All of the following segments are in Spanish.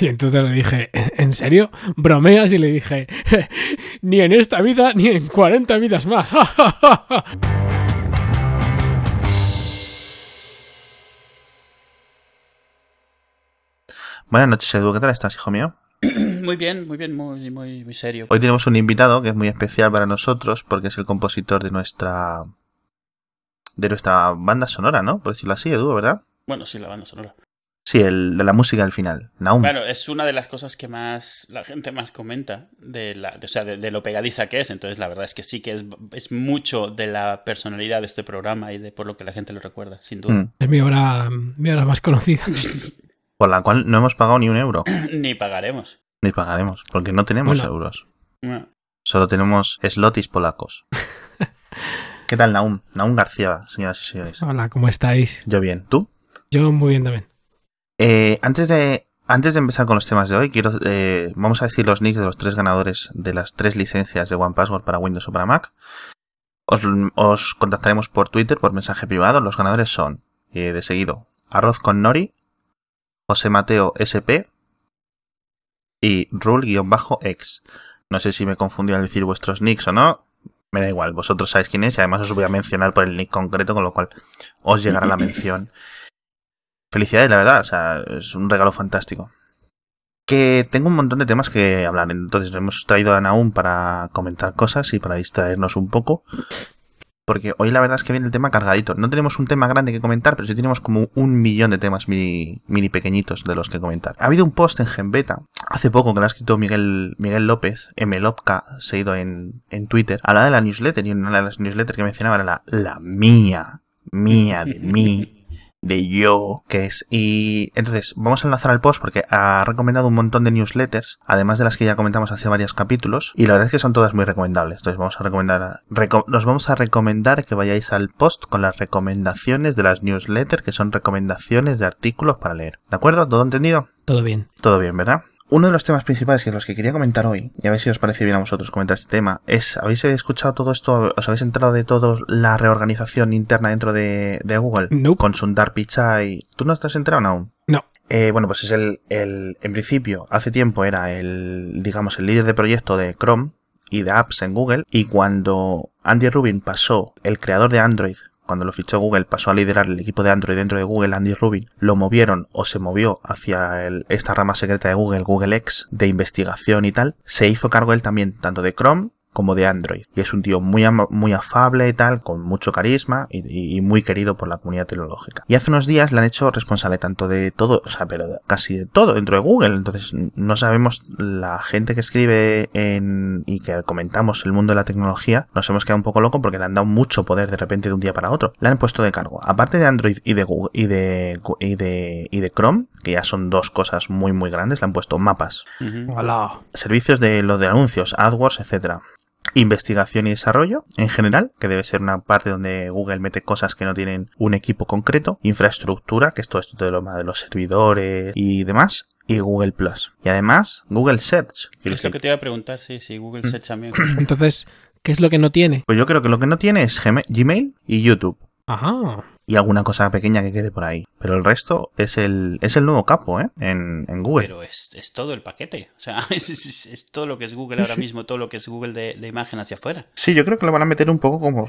Y entonces le dije, ¿en serio? ¿Bromeas? Y le dije, ni en esta vida ni en 40 vidas más. Buenas noches, Edu. ¿Qué tal estás, hijo mío? Muy bien, muy bien, muy, muy, muy serio. Hoy tenemos un invitado que es muy especial para nosotros porque es el compositor de nuestra de nuestra banda sonora, ¿no? Por decirlo así, Edu, ¿verdad? Bueno, sí, la banda sonora. Sí, el de la música al final. Naum. Bueno, es una de las cosas que más la gente más comenta de la, de, o sea, de, de, lo pegadiza que es. Entonces, la verdad es que sí que es, es, mucho de la personalidad de este programa y de por lo que la gente lo recuerda, sin duda. Mm. Es mi obra, mi obra más conocida. por la cual no hemos pagado ni un euro. ni pagaremos. Ni pagaremos, porque no tenemos Bueno. euros. No. Solo tenemos slotis polacos. ¿Qué tal, Naum? Naum García, señoras y señores. Hola, ¿cómo estáis? Yo bien. ¿Tú? Yo muy bien también. Eh, antes de antes de empezar con los temas de hoy, quiero eh, vamos a decir los nicks de los tres ganadores de las tres licencias de OnePassword para Windows o para Mac. Os, os contactaremos por Twitter, por mensaje privado. Los ganadores son, eh, de seguido, Arroz con Nori, José Mateo SP y Rule-X. No sé si me confundí al decir vuestros nicks o no. Me da igual, vosotros sabéis quién es y además os voy a mencionar por el nick concreto, con lo cual os llegará la mención. Felicidades, la verdad, o sea, es un regalo fantástico. Que tengo un montón de temas que hablar, entonces hemos traído a Naum para comentar cosas y para distraernos un poco. Porque hoy la verdad es que viene el tema cargadito. No tenemos un tema grande que comentar, pero sí tenemos como un millón de temas mini, pequeñitos de los que comentar. Ha habido un post en Genbeta hace poco que lo ha escrito Miguel, Miguel López, Mlopka, seguido en, en Twitter. Hablaba de la newsletter y una de las newsletters que mencionaba era la, la mía, mía de mí de yo, que es. Y entonces, vamos a enlazar al post porque ha recomendado un montón de newsletters, además de las que ya comentamos hace varios capítulos, y la verdad es que son todas muy recomendables. Entonces, vamos a recomendar, reco nos vamos a recomendar que vayáis al post con las recomendaciones de las newsletters, que son recomendaciones de artículos para leer. ¿De acuerdo? ¿Todo entendido? Todo bien. Todo bien, ¿verdad? Uno de los temas principales que los que quería comentar hoy, y a ver si os parece bien a vosotros comentar este tema, es, ¿habéis escuchado todo esto? ¿Os habéis enterado de todo la reorganización interna dentro de, de Google? Nope. Con Sundar Pichai. ¿Tú no estás enterado aún? No. Eh, bueno, pues es el, el, en principio, hace tiempo era el, digamos, el líder de proyecto de Chrome y de apps en Google, y cuando Andy Rubin pasó, el creador de Android, cuando lo fichó Google, pasó a liderar el equipo de Android dentro de Google, Andy Rubin, lo movieron o se movió hacia esta rama secreta de Google, Google X, de investigación y tal, se hizo cargo él también tanto de Chrome como de Android. Y es un tío muy, muy afable y tal, con mucho carisma y, y, muy querido por la comunidad tecnológica. Y hace unos días le han hecho responsable tanto de todo, o sea, pero casi de todo dentro de Google. Entonces, no sabemos la gente que escribe en, y que comentamos el mundo de la tecnología, nos hemos quedado un poco locos porque le han dado mucho poder de repente de un día para otro. Le han puesto de cargo, aparte de Android y de Google, y de, y de, y de Chrome, que ya son dos cosas muy, muy grandes, le han puesto mapas. Uh -huh. Servicios de lo de anuncios, AdWords, etcétera investigación y desarrollo en general, que debe ser una parte donde Google mete cosas que no tienen un equipo concreto, infraestructura, que es todo esto de, lo, de los servidores y demás, y Google Plus. Y además, Google Search. Es lo que te iba a preguntar, sí, sí, Google Search también. Entonces, ¿qué es lo que no tiene? Pues yo creo que lo que no tiene es Gmail y YouTube. Ajá. Y alguna cosa pequeña que quede por ahí. Pero el resto es el, es el nuevo capo, ¿eh? En, en Google. Pero es, es, todo el paquete. O sea, es, es, es, todo lo que es Google ahora mismo, todo lo que es Google de, de imagen hacia afuera. Sí, yo creo que lo van a meter un poco como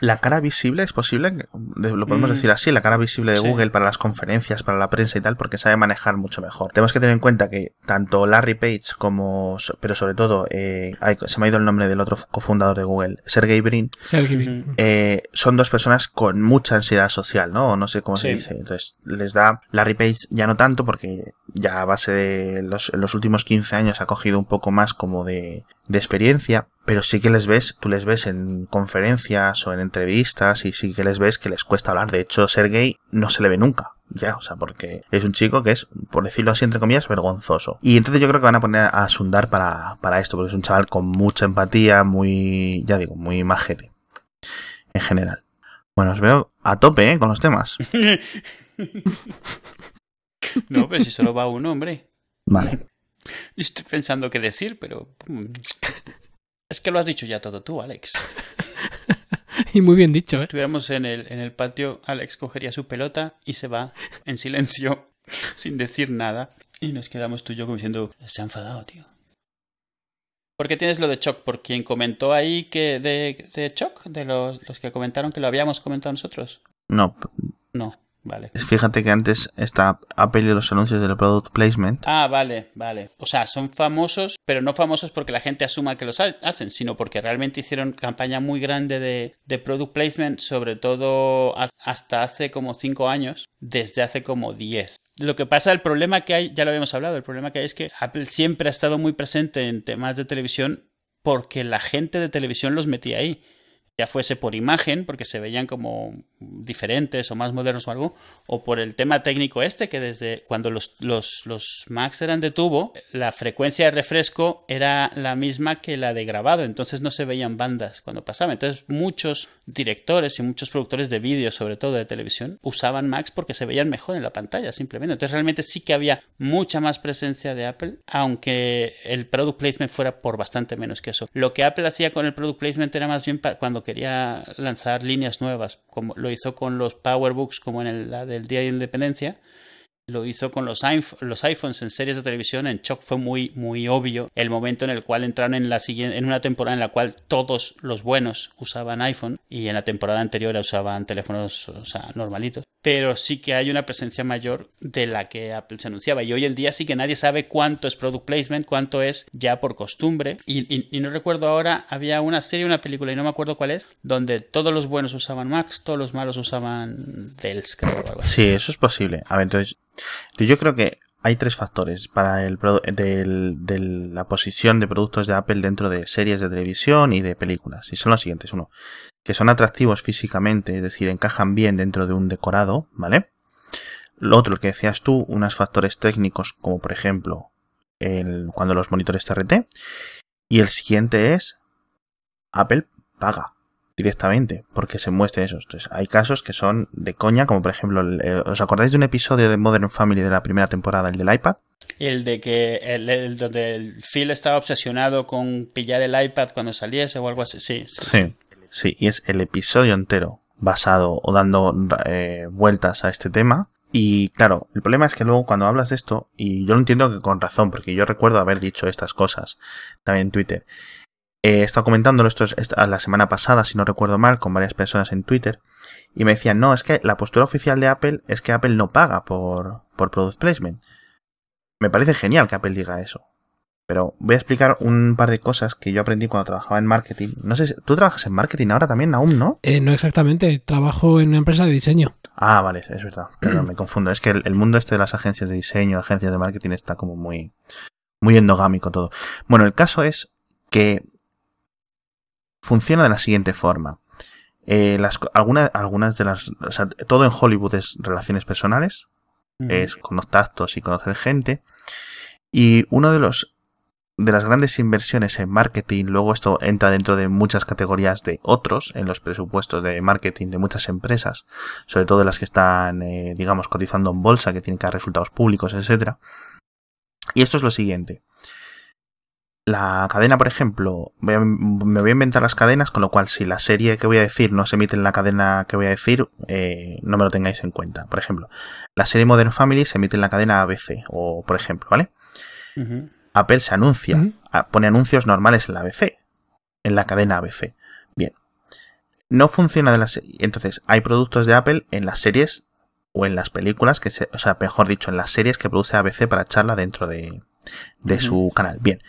la cara visible es posible, lo podemos mm. decir así, la cara visible de sí. Google para las conferencias, para la prensa y tal, porque sabe manejar mucho mejor. Tenemos que tener en cuenta que tanto Larry Page como, pero sobre todo, eh, se me ha ido el nombre del otro cofundador de Google, Sergey Brin, Sergey Brin. Eh, son dos personas con mucha ansiedad social, ¿no? No sé cómo sí. se dice. Entonces, les da Larry Page ya no tanto porque ya a base de los, los últimos 15 años ha cogido un poco más como de, experiencia, pero sí que les ves, tú les ves en conferencias o en entrevistas y sí que les ves que les cuesta hablar. De hecho, Sergey no se le ve nunca. Ya, o sea, porque es un chico que es, por decirlo así, entre comillas, vergonzoso. Y entonces yo creo que van a poner a Sundar para, para esto, porque es un chaval con mucha empatía, muy, ya digo, muy majete. En general. Bueno, os veo a tope, ¿eh? Con los temas. no, pero si solo va uno, hombre. Vale. Estoy pensando qué decir, pero. mm, Es que lo has dicho ya todo tú, Alex. y muy bien dicho, Si ¿eh? estuviéramos en el, en el patio, Alex cogería su pelota y se va en silencio sin decir nada. Y nos quedamos tú y yo como diciendo, se ha enfadado, tío. ¿Por qué tienes lo de Choc? ¿Por quien comentó ahí que de, de Choc? ¿De los, los que comentaron que lo habíamos comentado nosotros? No, No, vale. fíjate que antes está Apple y los anuncios del product placement. Ah, vale, vale. O sea, son famosos, pero no famosos porque la gente asuma que los ha- hacen, sino porque realmente hicieron campaña muy grande de, de product placement, sobre todo hasta hace como 5 años, desde hace como 10. Lo que pasa, el problema que hay, ya lo habíamos hablado, el problema que hay es que Apple siempre ha estado muy presente en temas de televisión porque la gente de televisión los metía ahí. Ya fuese por imagen, porque se veían como diferentes o más modernos o algo, o por el tema técnico este, que desde cuando los, los, los Macs eran de tubo, la frecuencia de refresco era la misma que la de grabado, entonces no se veían bandas cuando pasaba. Entonces muchos directores y muchos productores de vídeo, sobre todo de televisión, usaban Macs porque se veían mejor en la pantalla, simplemente. Entonces realmente sí que había mucha más presencia de Apple, aunque el product placement fuera por bastante menos que eso. Lo que Apple hacía con el product placement era más bien cuando quería lanzar líneas nuevas, como lo hizo con los PowerBooks, como en el, la del Día de Independencia. Lo hizo con los, los iPhones en series de televisión. En Choc fue muy, muy obvio el momento en el cual entraron en la siguiente, en una temporada en la cual todos los buenos usaban iPhone y en la temporada anterior usaban teléfonos, o normalitos. Pero sí que hay una presencia mayor de la que Apple se anunciaba. Y hoy en día sí que nadie sabe cuánto es product placement, cuánto es ya por costumbre. Y, no recuerdo ahora, había una serie, una película, y no me acuerdo cuál es, donde todos los buenos usaban Macs, todos los malos usaban Dells, creo, o algo. Sí, eso es posible. A ver, entonces, yo creo que hay tres factores para el del- de la posición de productos de Apple dentro de series de televisión y de películas. Y son los siguientes. Uno, que son atractivos físicamente, es decir, encajan bien dentro de un decorado, ¿vale? Lo otro, lo que decías tú, unos factores técnicos, como por ejemplo, el, cuando los monitores TRT. Y el siguiente es, Apple paga directamente porque se muestre eso. Entonces, hay casos que son de coña, como por ejemplo, el- ¿os acordáis de un episodio de Modern Family de la primera temporada, el del iPad? El de que el, el- donde el Phil estaba obsesionado con pillar el iPad cuando saliese o algo así. Sí, sí. Sí. Sí, y es el episodio entero basado o dando eh, vueltas a este tema. Y claro, el problema es que luego cuando hablas de esto, y yo lo entiendo que con razón, porque yo recuerdo haber dicho estas cosas también en Twitter. Eh, he estado comentándolo esto la semana pasada, si no recuerdo mal, con varias personas en Twitter. Y me decían, no, es que la postura oficial de Apple es que Apple no paga por, por product placement. Me parece genial que Apple diga eso. Pero voy a explicar un par de cosas que yo aprendí cuando trabajaba en marketing. No sé si tú trabajas en marketing ahora también, aún, ¿no? Eh, no exactamente, trabajo en una empresa de diseño. Ah, vale, es verdad. Perdón, me confundo. Es que el, el mundo este de las agencias de diseño, agencias de marketing está como muy, muy endogámico todo. Bueno, el caso es que funciona de la siguiente forma. Eh, las, co- alguna- algunas de las, o sea, todo en Hollywood es relaciones personales, Ujú. es contactos y conocer gente. Y uno de los de las grandes inversiones en marketing, luego esto entra dentro de muchas categorías de otros en los presupuestos de marketing de muchas empresas, sobre todo las que están, eh, digamos, cotizando en bolsa, que tienen que dar resultados públicos, etcétera. Y esto es lo siguiente. La cadena, por ejemplo, voy me voy a inventar las cadenas, con lo cual si la serie que voy a decir no se emite en la cadena que voy a decir, eh, no me lo tengáis en cuenta. Por ejemplo, la serie Modern Family se emite en la cadena ABC, o por ejemplo, ¿vale? Apple se anuncia, pone anuncios normales en la ABC, en la cadena ABC. Bien. No funciona de la serie. Entonces, hay productos de Apple en las series o en las películas que se, o sea, mejor dicho, en las series que produce ABC para echarla dentro de, de su canal. Bien.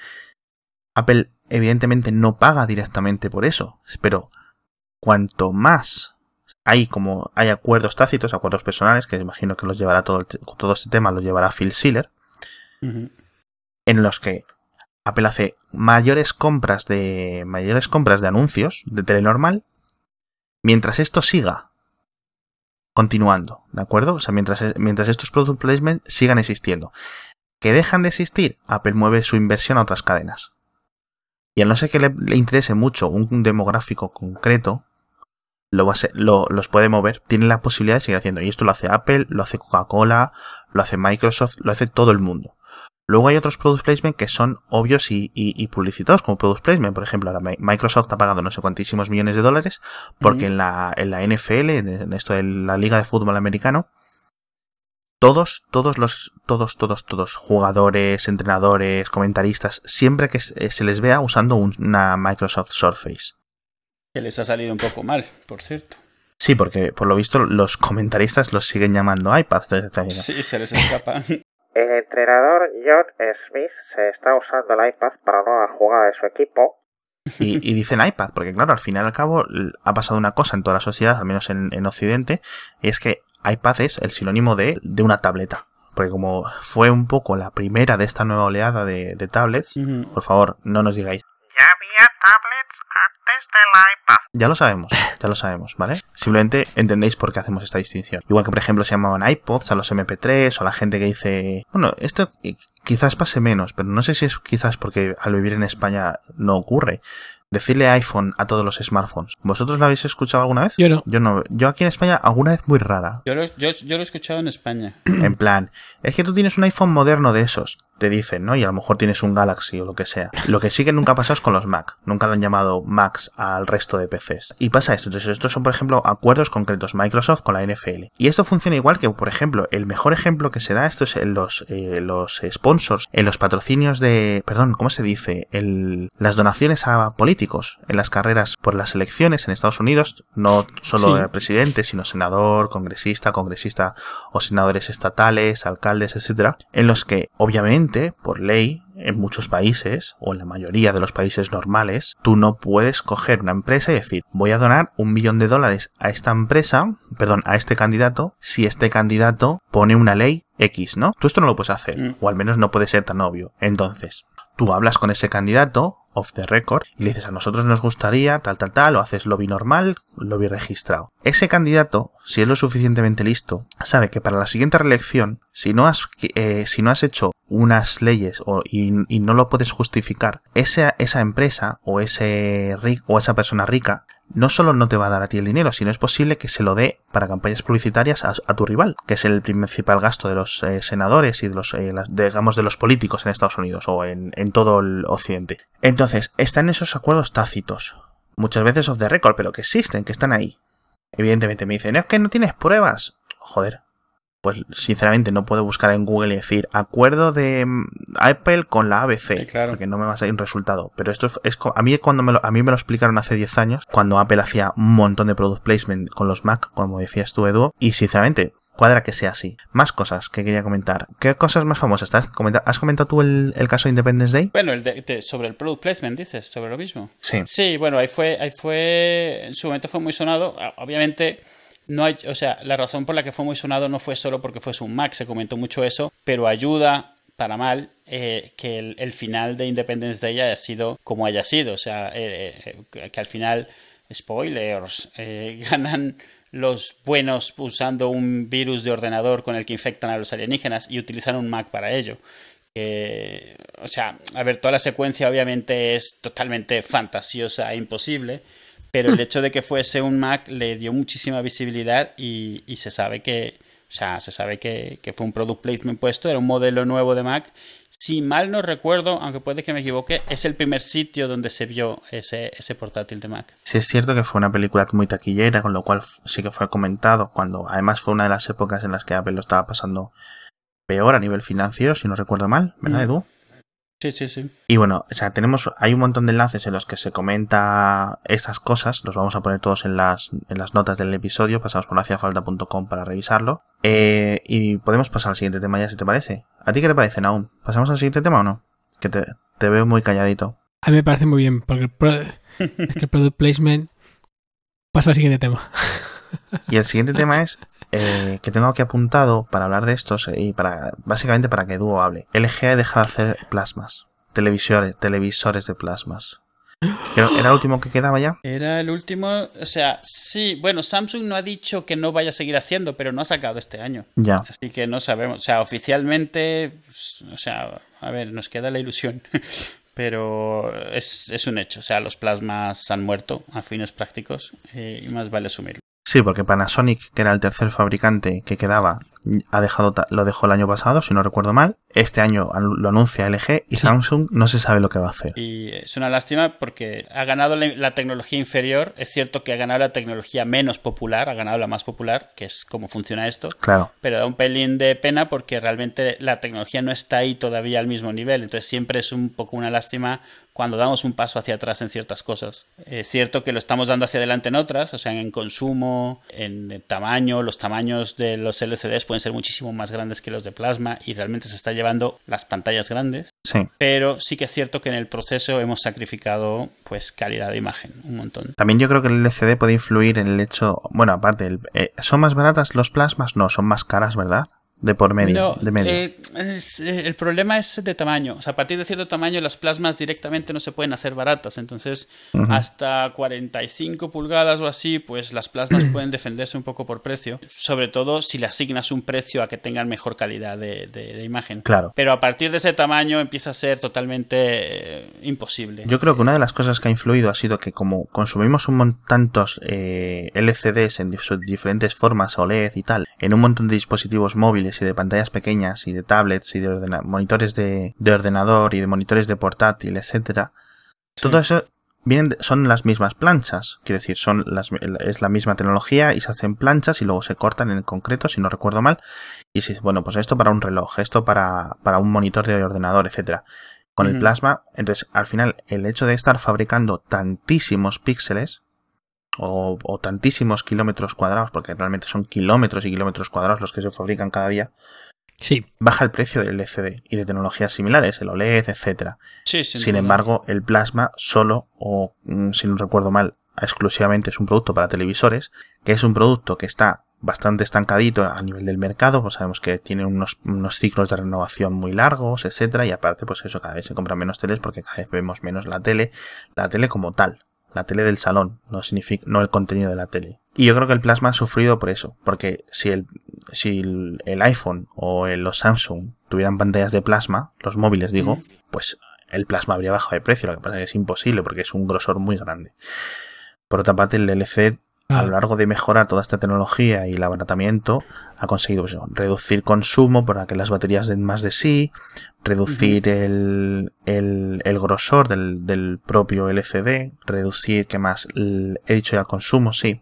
Apple evidentemente no paga directamente por eso, pero cuanto más hay como hay acuerdos tácitos, acuerdos personales, que imagino que los llevará todo, el todo este tema, los llevará Phil Schiller. En los que Apple hace mayores compras de mayores compras de anuncios de telenormal mientras esto siga continuando, ¿de acuerdo? O sea, mientras, mientras estos product placement sigan existiendo. Que dejan de existir, Apple mueve su inversión a otras cadenas. Y al no ser que le, interese mucho un demográfico concreto, lo va a los puede mover, tiene la posibilidad de seguir haciendo. Y esto lo hace Apple, lo hace Coca-Cola, lo hace Microsoft, lo hace todo el mundo. Luego hay otros product placement que son obvios y, y- y publicitados como product placement. Por ejemplo, ahora Mi- Microsoft ha pagado no sé cuantísimos millones de dólares porque en la, en la NFL, en esto de la Liga de Fútbol Americano, todos, todos los, todos, todos, todos, jugadores, entrenadores, comentaristas, siempre que se les vea usando una Microsoft Surface. Que les ha salido un poco mal, por cierto. Sí, porque por lo visto los comentaristas los siguen llamando iPads. Sí, se les escapa. El entrenador John Smith se está usando el iPad para nueva jugada de su equipo. Y, dicen iPad, porque claro, al final y al cabo ha pasado una cosa en toda la sociedad, al menos en, Occidente, y es que iPad es el sinónimo de, de, una tableta. Porque como fue un poco la primera de esta nueva oleada de, tablets, por favor, no nos digáis. Ya había iPad. Ya lo sabemos, ya lo sabemos, ¿vale? Simplemente entendéis por qué hacemos esta distinción. Igual que, por ejemplo, se llamaban iPods a los MP3 o la gente que dice, bueno, esto quizás pase menos, pero no sé si es quizás porque al vivir en España no ocurre. Decirle iPhone a todos los smartphones. ¿Vosotros lo habéis escuchado alguna vez? Yo no. Yo no. Yo aquí en España alguna vez muy rara. Yo lo, yo, yo lo he escuchado en España. En plan, es que tú tienes un iPhone moderno de esos te dicen, ¿no? Y a lo mejor tienes un Galaxy o lo que sea. Lo que sí que nunca ha pasado es con los Mac. Nunca lo han llamado Macs al resto de PCs. Y pasa esto. Entonces, estos son, por ejemplo, acuerdos concretos Microsoft con la NFL. Y esto funciona igual que, por ejemplo, el mejor ejemplo que se da esto es en los, eh, los sponsors, en los patrocinios de, perdón, ¿cómo se dice? El, las donaciones a políticos en las carreras por las elecciones en Estados Unidos, no solo presidente, sino senador, congresista, congresista o senadores estatales, alcaldes, etcétera, en los que, obviamente, por ley, en muchos países, o en la mayoría de los países normales, tú no puedes coger una empresa y decir, voy a donar un millón de dólares a esta empresa, perdón, a este candidato, si este candidato pone una ley X, ¿no? Tú esto no lo puedes hacer, mm. o al menos no puede ser tan obvio. Entonces, tú hablas con ese candidato, off the record, y le dices a nosotros nos gustaría tal, tal, tal, o haces lobby normal, lobby registrado. Ese candidato, si es lo suficientemente listo, sabe que para la siguiente reelección, si no has, eh, si no has hecho unas leyes o, y, no lo puedes justificar, esa, esa empresa o ese o esa persona rica no solo no te va a dar a ti el dinero, sino es posible que se lo dé para campañas publicitarias a, tu rival, que es el principal gasto de los eh, senadores y de los, eh, digamos, de los políticos en Estados Unidos o en, en todo el occidente. Entonces, están esos acuerdos tácitos, muchas veces off the record, pero que existen, que están ahí. Evidentemente me dicen, es que no tienes pruebas. Joder, pues sinceramente no puedo buscar en Google y decir acuerdo de mm, Apple con la ABC, porque no me va a salir un resultado. Pero esto es, a mí cuando me lo, a mí me lo explicaron hace 10 años, cuando Apple hacía un montón de product placement con los Mac, como decías tú, Edu, y sinceramente cuadra que sea así. Más cosas que quería comentar. ¿Qué cosas más famosas? ¿Has comentado, ¿has comentado tú el, caso de Independence Day? Bueno, el de, sobre el product placement, dices, sobre lo mismo. Sí. Sí, bueno, ahí fue, ahí fue, en su momento fue muy sonado. Obviamente no hay, o sea, la razón por la que fue muy sonado no fue solo porque fuese un Mac, se comentó mucho eso, pero ayuda para mal eh, que el, final de Independence Day haya sido como haya sido, o sea, eh, eh, que al final, spoilers, ganan los buenos usando un virus de ordenador con el que infectan a los alienígenas y utilizan un Mac para ello. o sea, a ver, toda la secuencia obviamente es totalmente fantasiosa e imposible, pero el hecho de que fuese un Mac le dio muchísima visibilidad y, se sabe que, o sea, se sabe que, fue un product placement puesto, era un modelo nuevo de Mac. Si mal no recuerdo, aunque puede que me equivoque, es el primer sitio donde se vio ese, ese portátil de Mac. Sí, es cierto que fue una película muy taquillera, con lo cual sí que fue comentado, cuando además fue una de las épocas en las que Apple lo estaba pasando peor a nivel financiero, si no recuerdo mal, ¿verdad, mm. Edu? Sí, sí, sí. Y bueno, o sea, tenemos, hay un montón de enlaces en los que se comenta estas cosas, los vamos a poner todos en las, en las notas del episodio, pasamos por haciafalta.com para revisarlo. Eh, y podemos pasar al siguiente tema ya, si te parece. ¿A ti qué te parece, aún? ¿Pasamos al siguiente tema o no? Que te, te veo muy calladito. A mí me parece muy bien, porque el, es que el product placement pasa al siguiente tema. Y el siguiente tema es eh, que tengo aquí apuntado para hablar de estos y para básicamente para que Duo hable. LG ha dejado de hacer plasmas, televisores, televisores de plasmas. ¿Era el último que quedaba ya? Era el último, o sea, sí, bueno, Samsung no ha dicho que no vaya a seguir haciendo, pero no ha sacado este año. Ya. Así que no sabemos, o sea, oficialmente, pues, o sea, a ver, nos queda la ilusión, pero es, es un hecho, o sea, los plasmas han muerto a fines prácticos eh, y más vale asumirlo. Sí, porque Panasonic, que era el tercer fabricante que quedaba, ha dejado, lo dejó el año pasado, si no recuerdo mal. Este año lo anuncia LG y Sí. Samsung no se sabe lo que va a hacer. Y es una lástima porque ha ganado la, la tecnología inferior. Es cierto que ha ganado la tecnología menos popular, ha ganado la más popular, que es cómo funciona esto. Claro, Pero da un pelín de pena porque realmente la tecnología no está ahí todavía al mismo nivel. Entonces siempre es un poco una lástima cuando damos un paso hacia atrás en ciertas cosas. Es cierto que lo estamos dando hacia adelante en otras, o sea, en consumo, en tamaño. Los tamaños de los LCDs pueden ser muchísimo más grandes que los de plasma y realmente se está llevando las pantallas grandes. sí. Pero sí que es cierto que en el proceso hemos sacrificado pues calidad de imagen un montón. También yo creo que el LCD puede influir en el hecho, bueno, aparte, el- eh, ¿son más baratas los plasmas? No, son más caras, ¿verdad? De por medio, No, de medio. eh, es- eh, el problema es de tamaño. O sea, a partir de cierto tamaño las plasmas directamente no se pueden hacer baratas. Entonces, Ujú. hasta 45 pulgadas o así, pues las plasmas pueden defenderse un poco por precio. Sobre todo si le asignas un precio a que tengan mejor calidad de, de- de imagen. Claro. Pero a partir de ese tamaño empieza a ser totalmente eh, imposible. Yo creo que una de las cosas que ha influido ha sido que como consumimos un montón tantos LCDs en sus diferentes formas, OLED y tal, en un montón de dispositivos móviles y de pantallas pequeñas y de tablets y de ordena- monitores de, de ordenador y de monitores de portátil, etcétera, todo eso vienen son las mismas planchas, quiero decir, son las, es la misma tecnología y se hacen planchas y luego se cortan en concreto, si no recuerdo mal, y si bueno, pues esto para un reloj, esto para, para un monitor de ordenador, etcétera. Con el plasma, entonces al final el hecho de estar fabricando tantísimos píxeles o, o tantísimos kilómetros cuadrados, porque realmente son kilómetros y kilómetros cuadrados los que se fabrican cada día, Sí, baja el precio del LCD y de tecnologías similares, el OLED, etcétera. Sí, sin embargo, el plasma solo, o mm, si no recuerdo mal, exclusivamente es un producto para televisores, que es un producto que está bastante estancadito a nivel del mercado, pues sabemos que tiene unos, unos ciclos de renovación muy largos, etcétera, y aparte, pues eso, cada vez se compran menos teles porque cada vez vemos menos la tele, la tele como tal, la tele del salón, no significa, no el contenido de la tele. Y yo creo que el plasma ha sufrido por eso, porque si el, si el, el iPhone o el- los Samsung tuvieran pantallas de plasma, los móviles digo, pues el plasma habría bajado de precio, lo que pasa es que es imposible porque es un grosor muy grande. Por otra parte, el LCD, a lo largo de mejorar toda esta tecnología y el abaratamiento, ha conseguido pues, reducir consumo para que las baterías den más de sí, reducir el, el, el grosor del, del propio LCD, reducir, ¿qué más? El- he dicho ya el consumo, sí.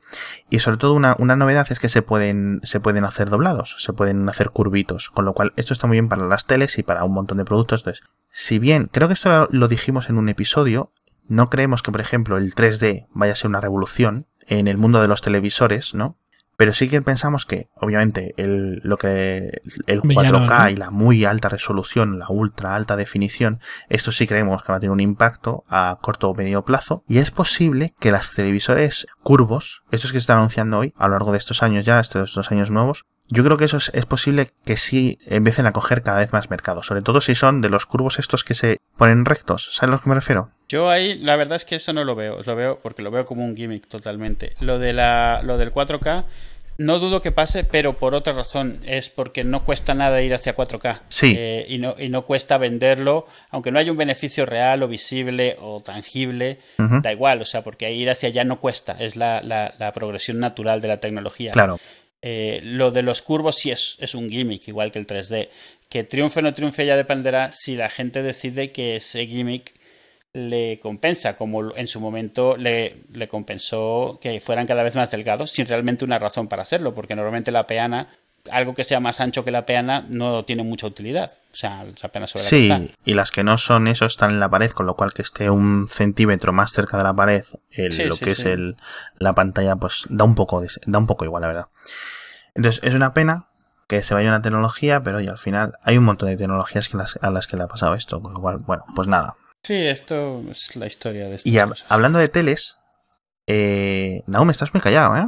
Y sobre todo una, una novedad es que se pueden, se pueden hacer doblados, se pueden hacer curvitos, con lo cual esto está muy bien para las teles y para un montón de productos. Entonces, si bien, creo que esto lo dijimos en un episodio, no creemos que, por ejemplo, el 3D vaya a ser una revolución en el mundo de los televisores, ¿no? Pero sí que pensamos que, obviamente, el, lo que, el Hombre, ya no, 4K ¿no? y la muy alta resolución, la ultra alta definición, esto sí creemos que va a tener un impacto a corto o medio plazo. Y es posible que las televisores curvos, estos que se están anunciando hoy, a lo largo de estos años ya, estos dos años nuevos, yo creo que eso es, es posible que sí empiecen a coger cada vez más mercado. Sobre todo si son de los curvos estos que se ponen rectos. ¿Sabes a lo que me refiero? Yo ahí, la verdad es que eso no lo veo, lo veo porque lo veo como un gimmick totalmente. Lo de la, lo del 4K, no dudo que pase, pero por otra razón, es porque no cuesta nada ir hacia 4K. Sí. Eh, y, no, y no cuesta venderlo, aunque no haya un beneficio real o visible o tangible, da igual, o sea, porque ir hacia allá no cuesta, es la, la- la progresión natural de la tecnología. Claro. Eh, lo de los curvos sí es, es un gimmick, igual que el 3D. Que triunfe o no triunfe ya dependerá si la gente decide que ese gimmick le compensa, como en su momento le, le compensó que fueran cada vez más delgados, sin realmente una razón para hacerlo, porque normalmente la peana, algo que sea más ancho que la peana, no tiene mucha utilidad. O sea, la peana sobre Sí, y las que no son eso están en la pared, con lo cual que esté un centímetro más cerca de la pared, el- Sí, lo sí, que es el, la pantalla, pues da un poco de- da un poco igual, la verdad. Entonces, es una pena que se vaya una tecnología, pero oye, al final hay un montón de tecnologías que las- a las que le ha pasado esto, con lo cual, bueno, pues nada. Sí, esto es la historia de estas Y hab- hablando de teles, eh, Naum, estás muy callado, ¿eh?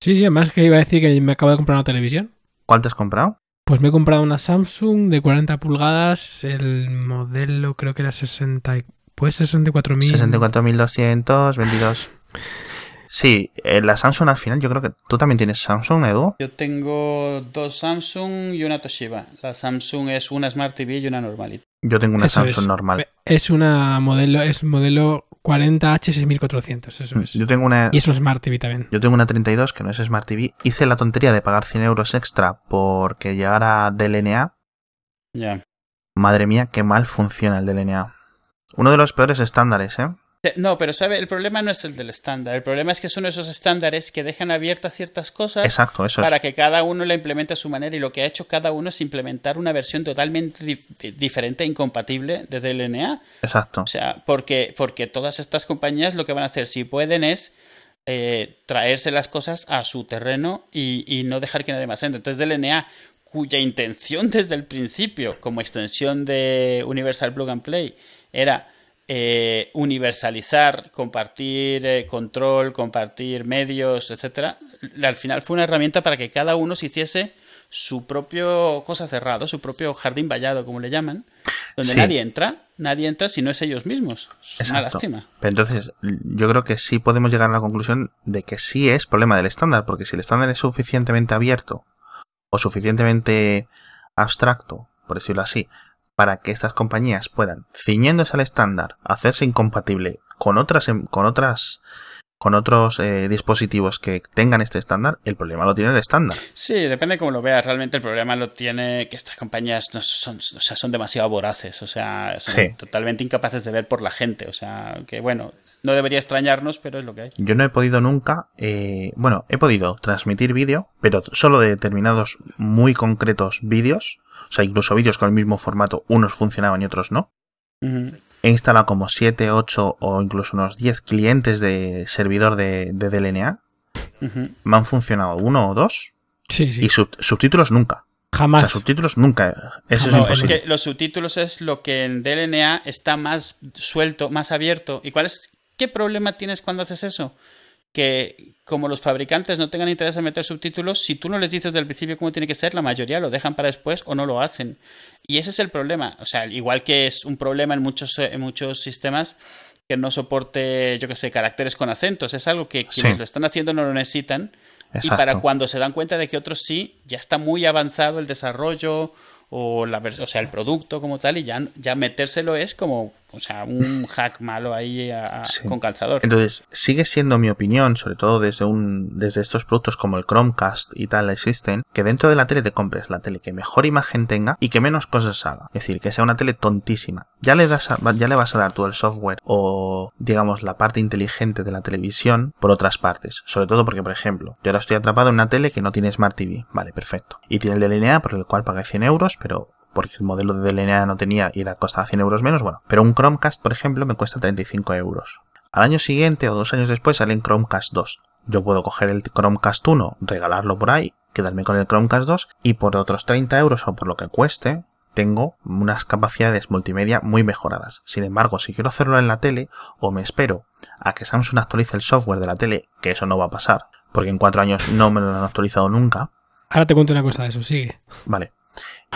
Sí, sí, además que iba a decir que me acabo de comprar una televisión. ¿Cuál te has comprado? Pues me he comprado una Samsung de 40 pulgadas, el modelo creo que era 60, y- pues 64.000. 64.222. Sí, eh, la Samsung al final, yo creo que tú también tienes Samsung, Edu. Yo tengo dos Samsung y una Toshiba. La Samsung es una Smart TV y una normalita. Yo tengo una Eso Samsung es. normal. Es una modelo, es modelo 40H6400, eso es. Yo tengo una, Y es un Smart TV también. yo tengo una 32 que no es Smart TV. Hice la tontería de pagar 100 euros extra porque llegara DLNA. Ya. Madre mía, qué mal funciona el DLNA. Uno de los peores estándares, ¿eh? No, pero sabe, el problema no es el del estándar. El problema es que son esos estándares que dejan abiertas ciertas cosas Exacto, eso para es. que cada uno la implemente a su manera. Y lo que ha hecho cada uno es implementar una versión totalmente dif- diferente e incompatible de DLNA. Exacto. O sea, porque, porque todas estas compañías lo que van a hacer, si pueden, es eh, traerse las cosas a su terreno y, y no dejar que nadie más entre. Entonces, DLNA, cuya intención desde el principio, como extensión de Universal Plug and Play, era eh, universalizar, compartir eh, control, compartir medios, etcétera, al final fue una herramienta para que cada uno se hiciese su propio cosa cerrado, su propio jardín vallado, como le llaman, donde Sí. nadie entra, nadie entra si no es ellos mismos. Es una lástima. Pero entonces, yo creo que sí podemos llegar a la conclusión de que sí es problema del estándar, porque si el estándar es suficientemente abierto o suficientemente abstracto, por decirlo así, para que estas compañías puedan, ciñéndose al estándar, hacerse incompatible con otras, em- con otras, con otros eh, dispositivos que tengan este estándar, el problema lo tiene el estándar. Sí, depende de cómo lo veas. Realmente el problema lo tiene que estas compañías no son, o sea, son demasiado voraces, o sea, son Sí. totalmente incapaces de ver por la gente. O sea, que bueno, no debería extrañarnos, pero es lo que hay. Yo no he podido nunca, eh, bueno, he podido transmitir vídeo, pero solo de determinados muy concretos vídeos, o sea, incluso vídeos con el mismo formato, unos funcionaban y otros no. He instalado como 7, 8 o incluso unos 10 clientes de servidor de, de DLNA. Me han funcionado uno o dos Sí, sí. y sub- subtítulos nunca. O sea, Jamás. subtítulos nunca. Eso es No, es imposible. que los subtítulos es lo que en DLNA está más suelto, más abierto. ¿Y cuál es qué problema tienes cuando haces eso? Que como los fabricantes no tengan interés en meter subtítulos, si tú no les dices del principio cómo tiene que ser, la mayoría lo dejan para después o no lo hacen. Y ese es el problema. O sea, igual que es un problema en muchos, eh, en muchos sistemas que no soporte, yo qué sé, caracteres con acentos. Es algo que quienes Sí. lo están haciendo no lo necesitan. Y Exacto. para cuando se dan cuenta de que otros sí, ya está muy avanzado el desarrollo o, la, o sea, el producto como tal y ya, ya metérselo es como, o sea, un hack malo ahí a- a- Sí. con calzador. Entonces, sigue siendo mi opinión, sobre todo desde un, desde estos productos como el Chromecast y tal existen, que dentro de la tele te compres la tele que mejor imagen tenga y que menos cosas haga. Es decir, que sea una tele tontísima. Ya le das a- ya le vas a dar tú el software o, digamos, la parte inteligente de la televisión por otras partes. Sobre todo porque, por ejemplo, yo ahora estoy atrapado en una tele que no tiene Smart TV. Vale, perfecto. Y tiene el DLNA por el cual pagué 100 euros, pero porque el modelo de DLNA no tenía y era costaba 100 euros menos, bueno. Pero un Chromecast, por ejemplo, me cuesta 35 euros. Al año siguiente o dos años después sale en Chromecast 2. Yo puedo coger el Chromecast 1, regalarlo por ahí, quedarme con el Chromecast 2 y por otros 30 euros o por lo que cueste, tengo unas capacidades multimedia muy mejoradas. Sin embargo, si quiero hacerlo en la tele, o me espero a que Samsung actualice el software de la tele, que eso no va a pasar, porque en cuatro años no me lo han actualizado nunca, Ahora te cuento una cosa de eso, sigue. Vale.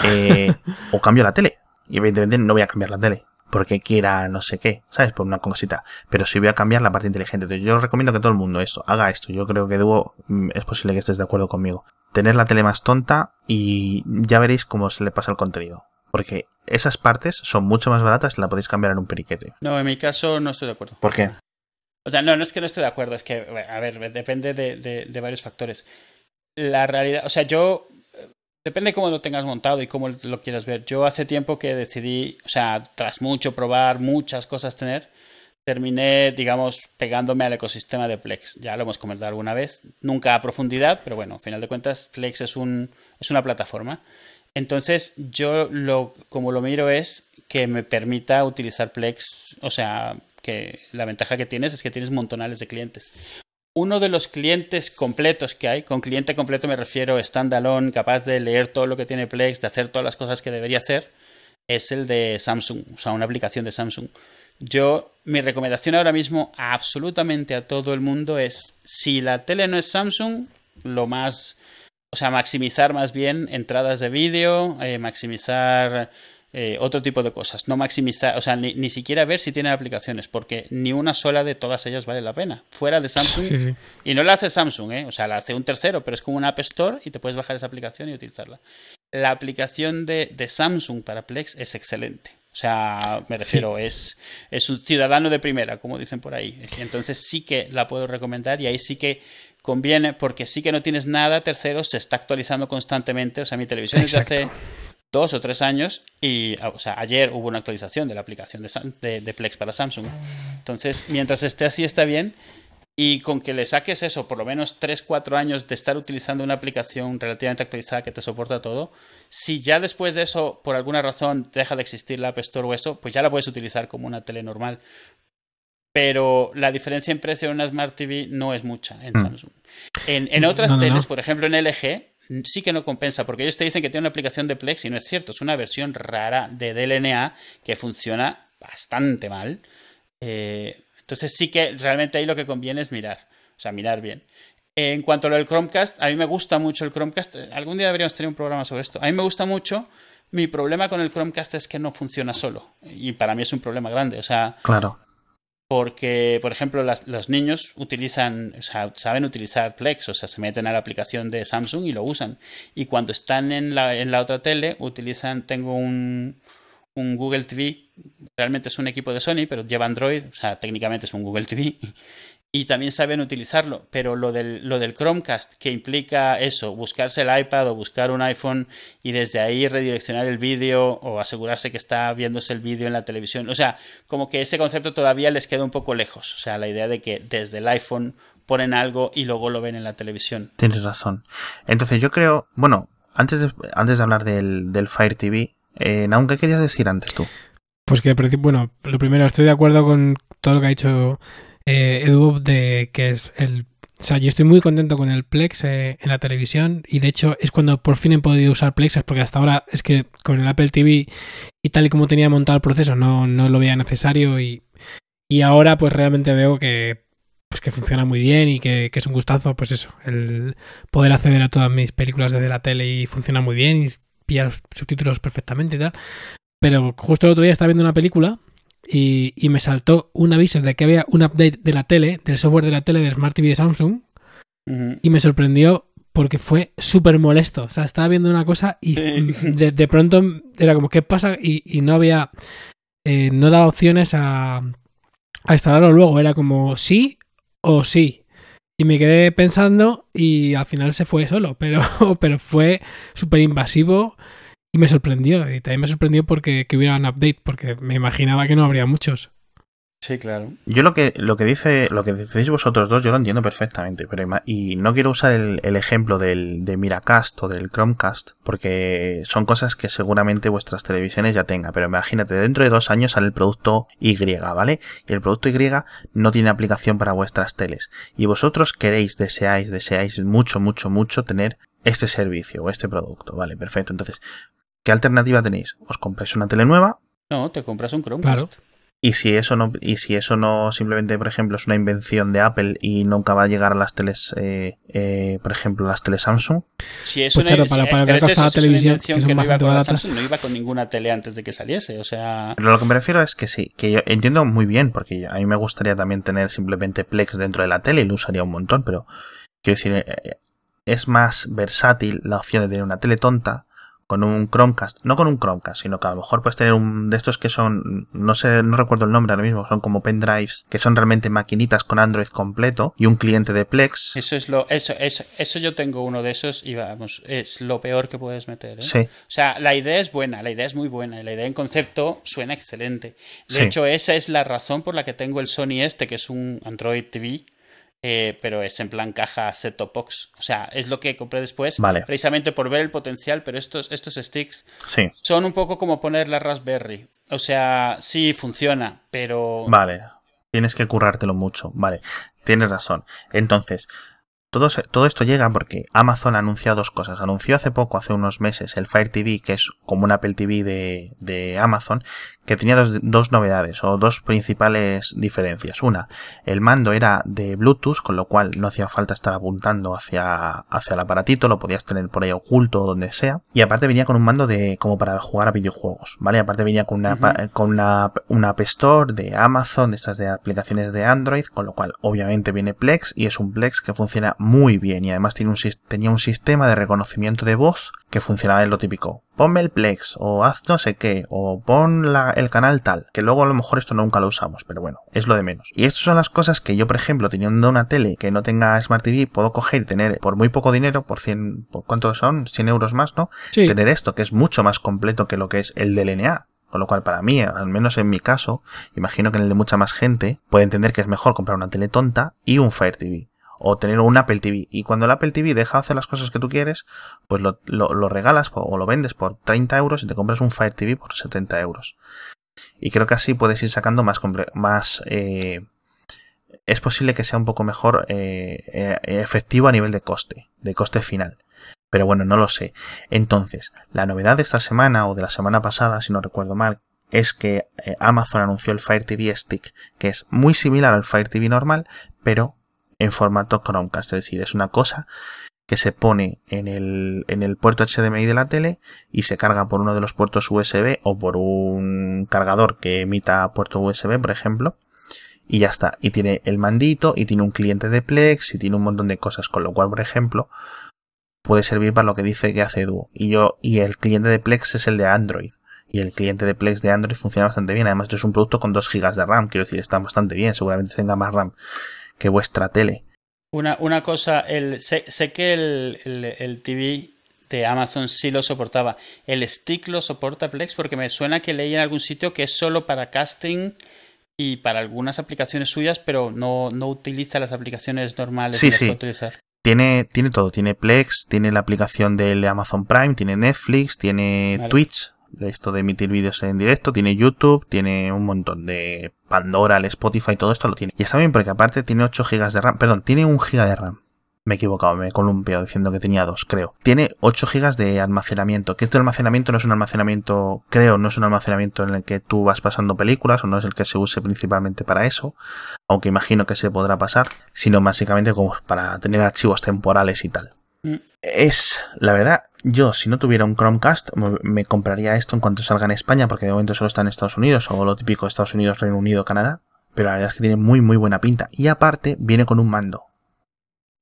Eh, o cambio la tele. Y evidentemente no voy a cambiar la tele. Porque quiera no sé qué, ¿sabes? Por una cosita. Pero sí voy a cambiar la parte inteligente. Entonces yo recomiendo que todo el mundo esto, haga esto. Yo creo que Duo mm, es posible que estés de acuerdo conmigo. Tener la tele más tonta y ya veréis cómo se le pasa el contenido. Porque esas partes son mucho más baratas y la podéis cambiar en un periquete. No, en mi caso no estoy de acuerdo. ¿Por qué? O sea, no, no es que no esté de acuerdo, es que, a ver, depende de, de- de varios factores. La realidad, o sea, yo, depende cómo lo tengas montado y cómo lo quieras ver. Yo hace tiempo que decidí, o sea, tras mucho probar, muchas cosas tener, terminé, digamos, pegándome al ecosistema de Plex. Ya lo hemos comentado alguna vez, nunca a profundidad, pero bueno, al final de cuentas, Plex es, un, es una plataforma. Entonces, yo lo, como lo miro es que me permita utilizar Plex, o sea, que la ventaja que tienes es que tienes montonales de clientes. Uno de los clientes completos que hay, con cliente completo me refiero standalone, capaz de leer todo lo que tiene Plex, de hacer todas las cosas que debería hacer, es el de Samsung, o sea, una aplicación de Samsung. Yo, mi recomendación ahora mismo absolutamente a todo el mundo es, si la tele no es Samsung, lo más, o sea, maximizar más bien entradas de vídeo, eh, maximizar eh, otro tipo de cosas. No maximizar, o sea, ni, ni, siquiera ver si tienen aplicaciones, porque ni una sola de todas ellas vale la pena. Fuera de Samsung. Sí, sí. Y no la hace Samsung, ¿eh? O sea, la hace un tercero, pero es como una App Store y te puedes bajar esa aplicación y utilizarla. La aplicación de, de Samsung para Plex es excelente. O sea, me refiero, es, es un ciudadano de primera, como dicen por ahí. Entonces sí que la puedo recomendar y ahí sí que conviene porque sí que no tienes nada tercero, se está actualizando constantemente. O sea, mi televisión es de hace dos o tres años y, o sea, ayer hubo una actualización de la aplicación de, de, Plex para Samsung. Entonces, mientras esté así está bien y con que le saques eso, por lo menos 3-4 años de estar utilizando una aplicación relativamente actualizada que te soporta todo, si ya después de eso, por alguna razón, deja de existir la App Store o eso, pues ya la puedes utilizar como una tele normal pero la diferencia en precio en una Smart TV no es mucha en mm. Samsung. En, otras teles, por ejemplo en LG, sí que no compensa, porque ellos te dicen que tiene una aplicación de Plex y no es cierto, es una versión rara de DLNA que funciona bastante mal. Eh, entonces sí que realmente ahí lo que conviene es mirar, o sea, mirar bien. En cuanto a lo del Chromecast, a mí me gusta mucho el Chromecast. Algún día deberíamos tener un programa sobre esto. A mí me gusta mucho. Mi problema con el Chromecast es que no funciona solo. Y para mí es un problema grande. O sea, claro porque, por ejemplo, los niños utilizan, o sea, saben utilizar Plex, o sea, se meten a la aplicación de Samsung y lo usan. Y cuando están en la, en la otra tele, utilizan, tengo un, un Google TV, realmente es un equipo de Sony, pero lleva Android, o sea, técnicamente es un Google TV, y también saben utilizarlo, pero lo del, lo del Chromecast, que implica eso, buscarse el iPad o buscar un iPhone y desde ahí redireccionar el vídeo o asegurarse que está viéndose el vídeo en la televisión. O sea, como que ese concepto todavía les queda un poco lejos. O sea, la idea de que desde el iPhone ponen algo y luego lo ven en la televisión. Tienes razón. Entonces yo creo, bueno, antes de, antes de hablar del, del Fire TV, eh, ¿qué querías decir antes tú? Pues que, bueno, lo primero, estoy de acuerdo con todo lo que ha dicho eh, Edu, de que es el... O sea, yo estoy muy contento con el Plex eh, en la televisión y de hecho es cuando por fin he podido usar Plex, porque hasta ahora es que con el Apple TV y tal y como tenía montado el proceso no, no lo veía necesario y, y ahora pues realmente veo que pues que funciona muy bien y que, que, es un gustazo, pues eso, el poder acceder a todas mis películas desde la tele y funciona muy bien y pillar subtítulos perfectamente y tal. Pero justo el otro día estaba viendo una película y, me saltó un aviso de que había un update de la tele, del software de la tele del Smart TV de Samsung. Y me sorprendió porque fue súper molesto. O sea, estaba viendo una cosa y de, pronto era como, ¿qué pasa? Y, no había, eh, no daba opciones a, a instalarlo luego. Era como sí o sí. Y me quedé pensando y al final se fue solo, pero, pero fue súper invasivo y me sorprendió, y también me sorprendió porque que hubiera un update, porque me imaginaba que no habría muchos. Sí, claro. Yo lo que, lo que dice, lo que decís vosotros dos, yo lo entiendo perfectamente, pero y no quiero usar el, ejemplo del, de Miracast o del Chromecast, porque son cosas que seguramente vuestras televisiones ya tengan, pero imagínate, dentro de dos años sale el producto Y, ¿vale? Y el producto Y no tiene aplicación para vuestras teles. Y vosotros queréis, deseáis, deseáis mucho, mucho, mucho tener este servicio o este producto, vale, perfecto. Entonces, ¿Qué alternativa tenéis? ¿Os compráis una tele nueva? No, te compras un Chromecast. Y si eso no, y si eso no simplemente, por ejemplo, es una invención de Apple y nunca va a llegar a las teles, eh, eh, por ejemplo, las teles Samsung. Si es pues una, para, para, que la televisión, que, son no bastante baratas. no iba con ninguna tele antes de que saliese, o sea. Pero lo que me refiero es que sí, que yo entiendo muy bien, porque a mí me gustaría también tener simplemente Plex dentro de la tele y lo usaría un montón, pero quiero decir, eh, es más versátil la opción de tener una tele tonta con un Chromecast, no con un Chromecast, sino que a lo mejor puedes tener un de estos que son, no sé, no recuerdo el nombre ahora mismo, son como pendrives, que son realmente maquinitas con Android completo y un cliente de Plex. Eso es lo, eso, eso, eso yo tengo uno de esos y vamos, es lo peor que puedes meter. ¿eh? Sí. O sea, la idea es buena, la idea es muy buena, la idea en concepto suena excelente. De hecho, esa es la razón por la que tengo el Sony este, que es un Android TV, eh, pero es en plan caja set-top box. O sea, es lo que compré después, precisamente por ver el potencial, pero estos, estos sticks son un poco como poner la Raspberry. O sea, sí funciona, pero... Vale, tienes que currártelo mucho, vale, tienes razón. Entonces, todo, esto llega porque Amazon ha anunciado dos cosas. Anunció hace poco, hace unos meses, el Fire TV, que es como un Apple TV de, Amazon, que tenía dos, novedades o dos principales diferencias. Una, el mando era de Bluetooth, con lo cual no hacía falta estar apuntando hacia, hacia el aparatito, lo podías tener por ahí oculto o donde sea. Y aparte venía con un mando de como para jugar a videojuegos, ¿vale? Aparte venía con una, con una, una App Store de Amazon, de estas de aplicaciones de Android, con lo cual obviamente viene Plex y es un Plex que funciona muy bien y además tiene un, tenía un sistema de reconocimiento de voz que funcionaba en lo típico. Ponme el Plex o haz no sé qué o pon el canal tal, que luego a lo mejor esto nunca lo usamos, pero bueno, es lo de menos. Y estas son las cosas que yo, por ejemplo, teniendo una tele que no tenga Smart TV, puedo coger y tener por muy poco dinero, por 100, ¿por cuánto son? 100 euros más, ¿no? Tener esto, que es mucho más completo que lo que es el DLNA. Con lo cual, para mí, al menos en mi caso, imagino que en el de mucha más gente, puede entender que es mejor comprar una tele tonta y un Fire TV. O tener un Apple TV. Y cuando el Apple TV deja de hacer las cosas que tú quieres, pues lo, regalas o lo vendes por 30 euros y te compras un Fire TV por 70 euros. Y creo que así puedes ir sacando más, más eh, es posible que sea un poco mejor eh, eh, efectivo a nivel de coste, de coste final. Pero bueno, no lo sé. Entonces, la novedad de esta semana o de la semana pasada, si no recuerdo mal, es que Amazon anunció el Fire TV Stick, que es muy similar al Fire TV normal, pero en formato Chromecast. Es decir, es una cosa que se pone en el, en el puerto HDMI de la tele y se carga por uno de los puertos USB o por un cargador que emita puerto USB, por ejemplo. Y ya está. Y tiene el mandito y tiene un cliente de Plex y tiene un montón de cosas. Con lo cual, por ejemplo, puede servir para lo que dice que hace Duo. Y yo, y el cliente de Plex es el de Android. Y el cliente de Plex de Android funciona bastante bien. Además, esto es un producto con 2 GB de RAM. Quiero decir, está bastante bien. Seguramente tenga más RAM que vuestra tele. Una, una cosa, el, sé, que el, el, TV de Amazon sí lo soportaba. ¿El stick lo soporta Plex? Porque me suena que leí en algún sitio que es solo para casting y para algunas aplicaciones suyas, pero no, no utiliza las aplicaciones normales. Sí, sí. Utilizar. Tiene, tiene todo, tiene Plex, tiene la aplicación del Amazon Prime, tiene Netflix, tiene Twitch, esto de emitir vídeos en directo, tiene YouTube, tiene un montón de Pandora, el Spotify, todo esto lo tiene. Y está bien porque aparte tiene 8 GB de RAM, perdón, tiene 1 GB de RAM me he equivocado, me he columpiado diciendo que tenía dos, creo. Tiene 8 GB de almacenamiento, que este almacenamiento no es un almacenamiento, creo, no es un almacenamiento en el que tú vas pasando películas, o no es el que se use principalmente para eso, aunque imagino que se podrá pasar, sino básicamente como para tener archivos temporales y tal. Es, la verdad, yo si no tuviera un Chromecast me compraría esto en cuanto salga en España, porque de momento solo está en Estados Unidos, o lo típico Estados Unidos, Reino Unido, Canadá, pero la verdad es que tiene muy muy buena pinta. Y aparte viene con un mando.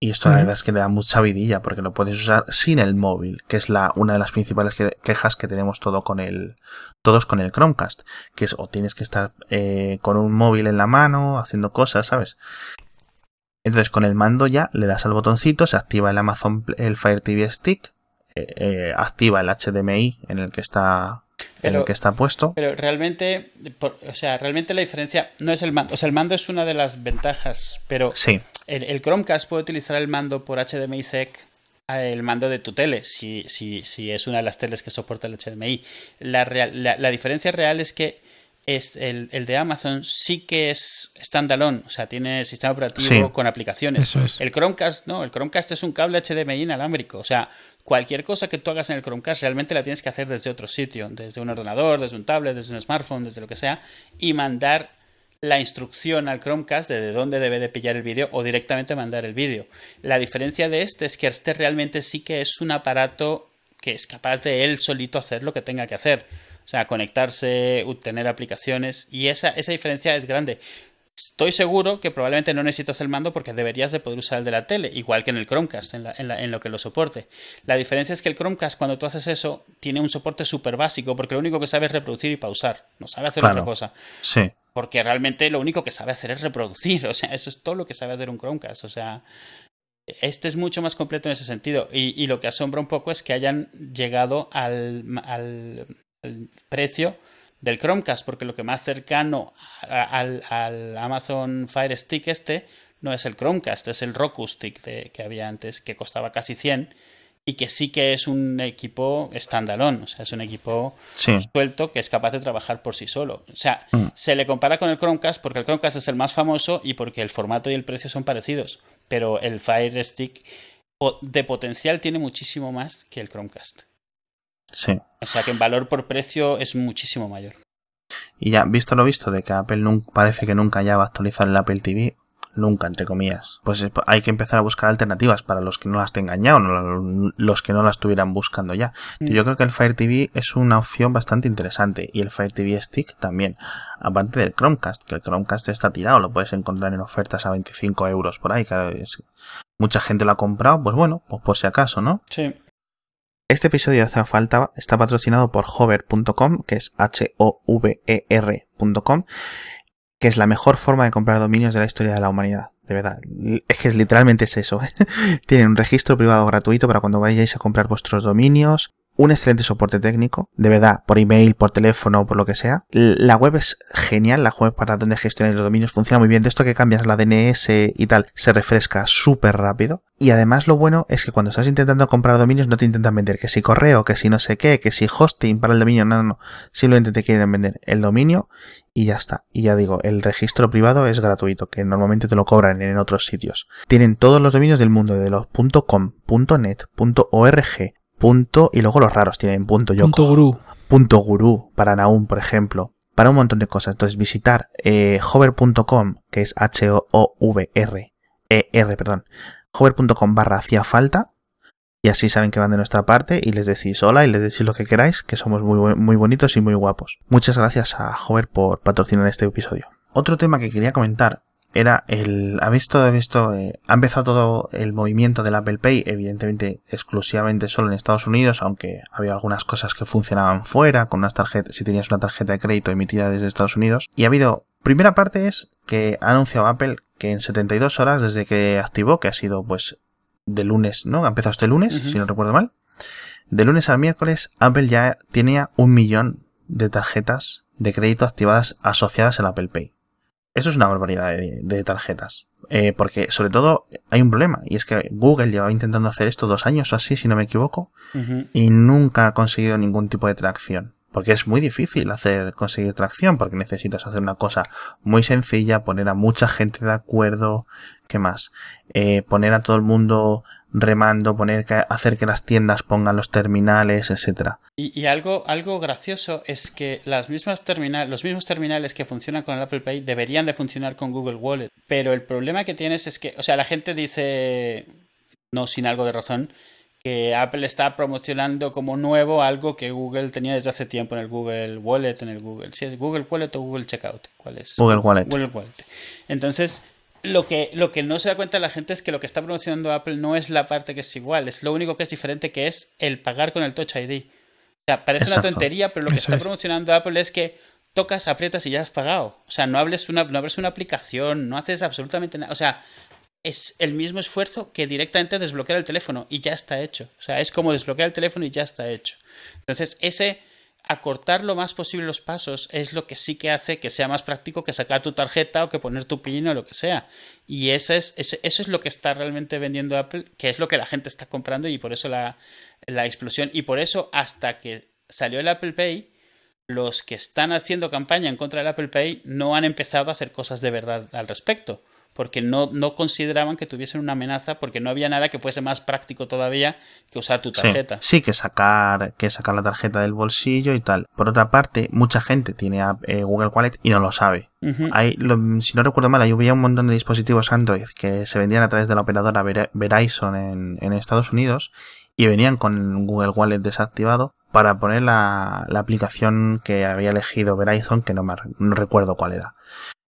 Y esto la verdad es que le da mucha vidilla porque lo puedes usar sin el móvil, que es la, una de las principales quejas que tenemos todo con el, todos con el Chromecast, que es o tienes que estar eh, con un móvil en la mano haciendo cosas, ¿sabes? Entonces con el mando ya le das al botoncito, se activa el Amazon, el Fire TV Stick, eh, eh, activa el HDMI en el que está en el que está puesto. Pero realmente, o sea, realmente la diferencia no es el mando. O sea, el mando es una de las ventajas, pero sí. el, Chromecast puede utilizar el mando por HDMI ZEC el mando de tu tele, si, si, si es una de las teles que soporta el HDMI. La, la, diferencia real es que es el, el, de Amazon sí que es standalone, o sea, tiene sistema operativo con aplicaciones. Eso es. El Chromecast no, el Chromecast es un cable HDMI inalámbrico, o sea, cualquier cosa que tú hagas en el Chromecast realmente la tienes que hacer desde otro sitio, desde un ordenador, desde un tablet, desde un smartphone, desde lo que sea, y mandar la instrucción al Chromecast de dónde debe de pillar el vídeo o directamente mandar el vídeo. La diferencia de este es que este realmente sí que es un aparato que es capaz de él solito hacer lo que tenga que hacer. O sea, conectarse, tener aplicaciones y esa, esa diferencia es grande. Estoy seguro que probablemente no necesitas el mando porque deberías de poder usar el de la tele, igual que en el Chromecast, en, en, lo que lo soporte. La diferencia es que el Chromecast, cuando tú haces eso, tiene un soporte súper básico, porque lo único que sabe es reproducir y pausar, no sabe hacer otra cosa. Sí. Porque realmente lo único que sabe hacer es reproducir, o sea, eso es todo lo que sabe hacer un Chromecast, o sea, este es mucho más completo en ese sentido. Y, lo que asombra un poco es que hayan llegado al, al precio del Chromecast, porque lo que más cercano al, Amazon Fire Stick este no es el Chromecast, es el Roku Stick que había antes, que costaba casi 100 y que sí que es un equipo standalone, o sea, es un equipo suelto que es capaz de trabajar por sí solo. O sea, mm. se le compara con el Chromecast porque el Chromecast es el más famoso y porque el formato y el precio son parecidos, pero el Fire Stick de potencial tiene muchísimo más que el Chromecast. Sí. O sea que en valor por precio es muchísimo mayor. Y ya, visto lo visto de que Apple parece que nunca ya va a actualizar el Apple TV, nunca, entre comillas. Pues hay que empezar a buscar alternativas para los que no las tengan ya o los que no las estuvieran buscando ya. Mm. Yo creo que el Fire TV es una opción bastante interesante y el Fire TV Stick también. Aparte del Chromecast, que el Chromecast está tirado, lo puedes encontrar en ofertas a 25 euros por ahí. Cada vez mucha gente lo ha comprado, pues bueno, pues por si acaso, ¿no? Sí. Este episodio de Hace Falta está patrocinado por hover.com, que es H-O-V-E-R.com, que es la mejor forma de comprar dominios de la historia de la humanidad. De verdad, es que literalmente es eso. ¿eh? Tienen un registro privado gratuito para cuando vayáis a comprar vuestros dominios, un excelente soporte técnico, de verdad, por email, por teléfono, por lo que sea. La web es genial, la web para donde gestionar los dominios funciona muy bien. De esto que cambias la DNS y tal, se refresca súper rápido. Y además lo bueno es que cuando estás intentando comprar dominios no te intentan vender que si correo, que si no sé qué, que si hosting para el dominio, no, no, no. Simplemente te quieren vender el dominio y ya está. Y ya digo, el registro privado es gratuito, que normalmente te lo cobran en otros sitios. Tienen todos los dominios del mundo, de los .com, .net, .org, punto y luego los raros tienen punto yo punto gurú. Punto gurú para Naum por ejemplo para un montón de cosas. Entonces visitar eh, hover.com que es h o v r e r perdón hover.com barra hacía falta y así saben que van de nuestra parte y les decís hola y les decís lo que queráis que somos muy, muy bonitos y muy guapos. Muchas gracias a Hover por patrocinar este episodio. Otro tema que quería comentar era el, ha visto, visto, eh, ha empezado todo el movimiento del Apple Pay, evidentemente exclusivamente solo en Estados Unidos, aunque había algunas cosas que funcionaban fuera, con unas tarjetas, si tenías una tarjeta de crédito emitida desde Estados Unidos. Y ha habido, primera parte es que ha anunciado Apple que en 72 horas desde que activó, que ha sido pues de lunes, ¿no? Ha empezado este lunes, si no recuerdo mal. De lunes al miércoles, Apple ya tenía un millón de tarjetas de crédito activadas asociadas al Apple Pay. Eso es una barbaridad de, tarjetas. Eh, porque sobre todo hay un problema y es que Google llevaba intentando hacer esto dos años o así, si no me equivoco, y nunca ha conseguido ningún tipo de tracción. Porque es muy difícil hacer, conseguir tracción, porque necesitas hacer una cosa muy sencilla, poner a mucha gente de acuerdo, ¿qué más? Eh, poner a todo el mundo remando, poner que, hacer que las tiendas pongan los terminales, etcétera. Y, algo, algo gracioso es que las mismas terminales, los mismos terminales que funcionan con el Apple Pay deberían de funcionar con Google Wallet. Pero el problema que tienes es que, o sea, la gente dice, no sin algo de razón, que Apple está promocionando como nuevo algo que Google tenía desde hace tiempo en el Google Wallet, en el Google, si es Google Wallet o Google Checkout, ¿cuál es? Google Wallet. Google Wallet. Entonces, lo que, lo que no se da cuenta la gente es que lo que está promocionando Apple no es la parte que es igual, es lo único que es diferente que es el pagar con el Touch ID. O sea, parece una tontería, pero lo que está promocionando Apple es que tocas, aprietas y ya has pagado. O sea, no hables una, no abres una aplicación, no haces absolutamente nada. O sea, es el mismo esfuerzo que directamente desbloquear el teléfono y ya está hecho. O sea, es como desbloquear el teléfono y ya está hecho. Entonces, ese acortar lo más posible los pasos es lo que sí que hace que sea más práctico que sacar tu tarjeta o que poner tu pin o lo que sea. Y eso es, eso es lo que está realmente vendiendo Apple, que es lo que la gente está comprando y por eso la, la explosión. Y por eso hasta que salió el Apple Pay, los que están haciendo campaña en contra del Apple Pay no han empezado a hacer cosas de verdad al respecto porque no, no consideraban que tuviesen una amenaza porque no había nada que fuese más práctico todavía que usar tu tarjeta. Sí, que sacar que sacar la tarjeta del bolsillo y tal. Por otra parte, mucha gente tiene eh, Google Wallet y no lo sabe. Hay, si no recuerdo mal, había un montón de dispositivos Android que se vendían a través de la operadora Verizon en, en Estados Unidos y venían con Google Wallet desactivado para poner la, la aplicación que había elegido Verizon, que no, me, no recuerdo cuál era.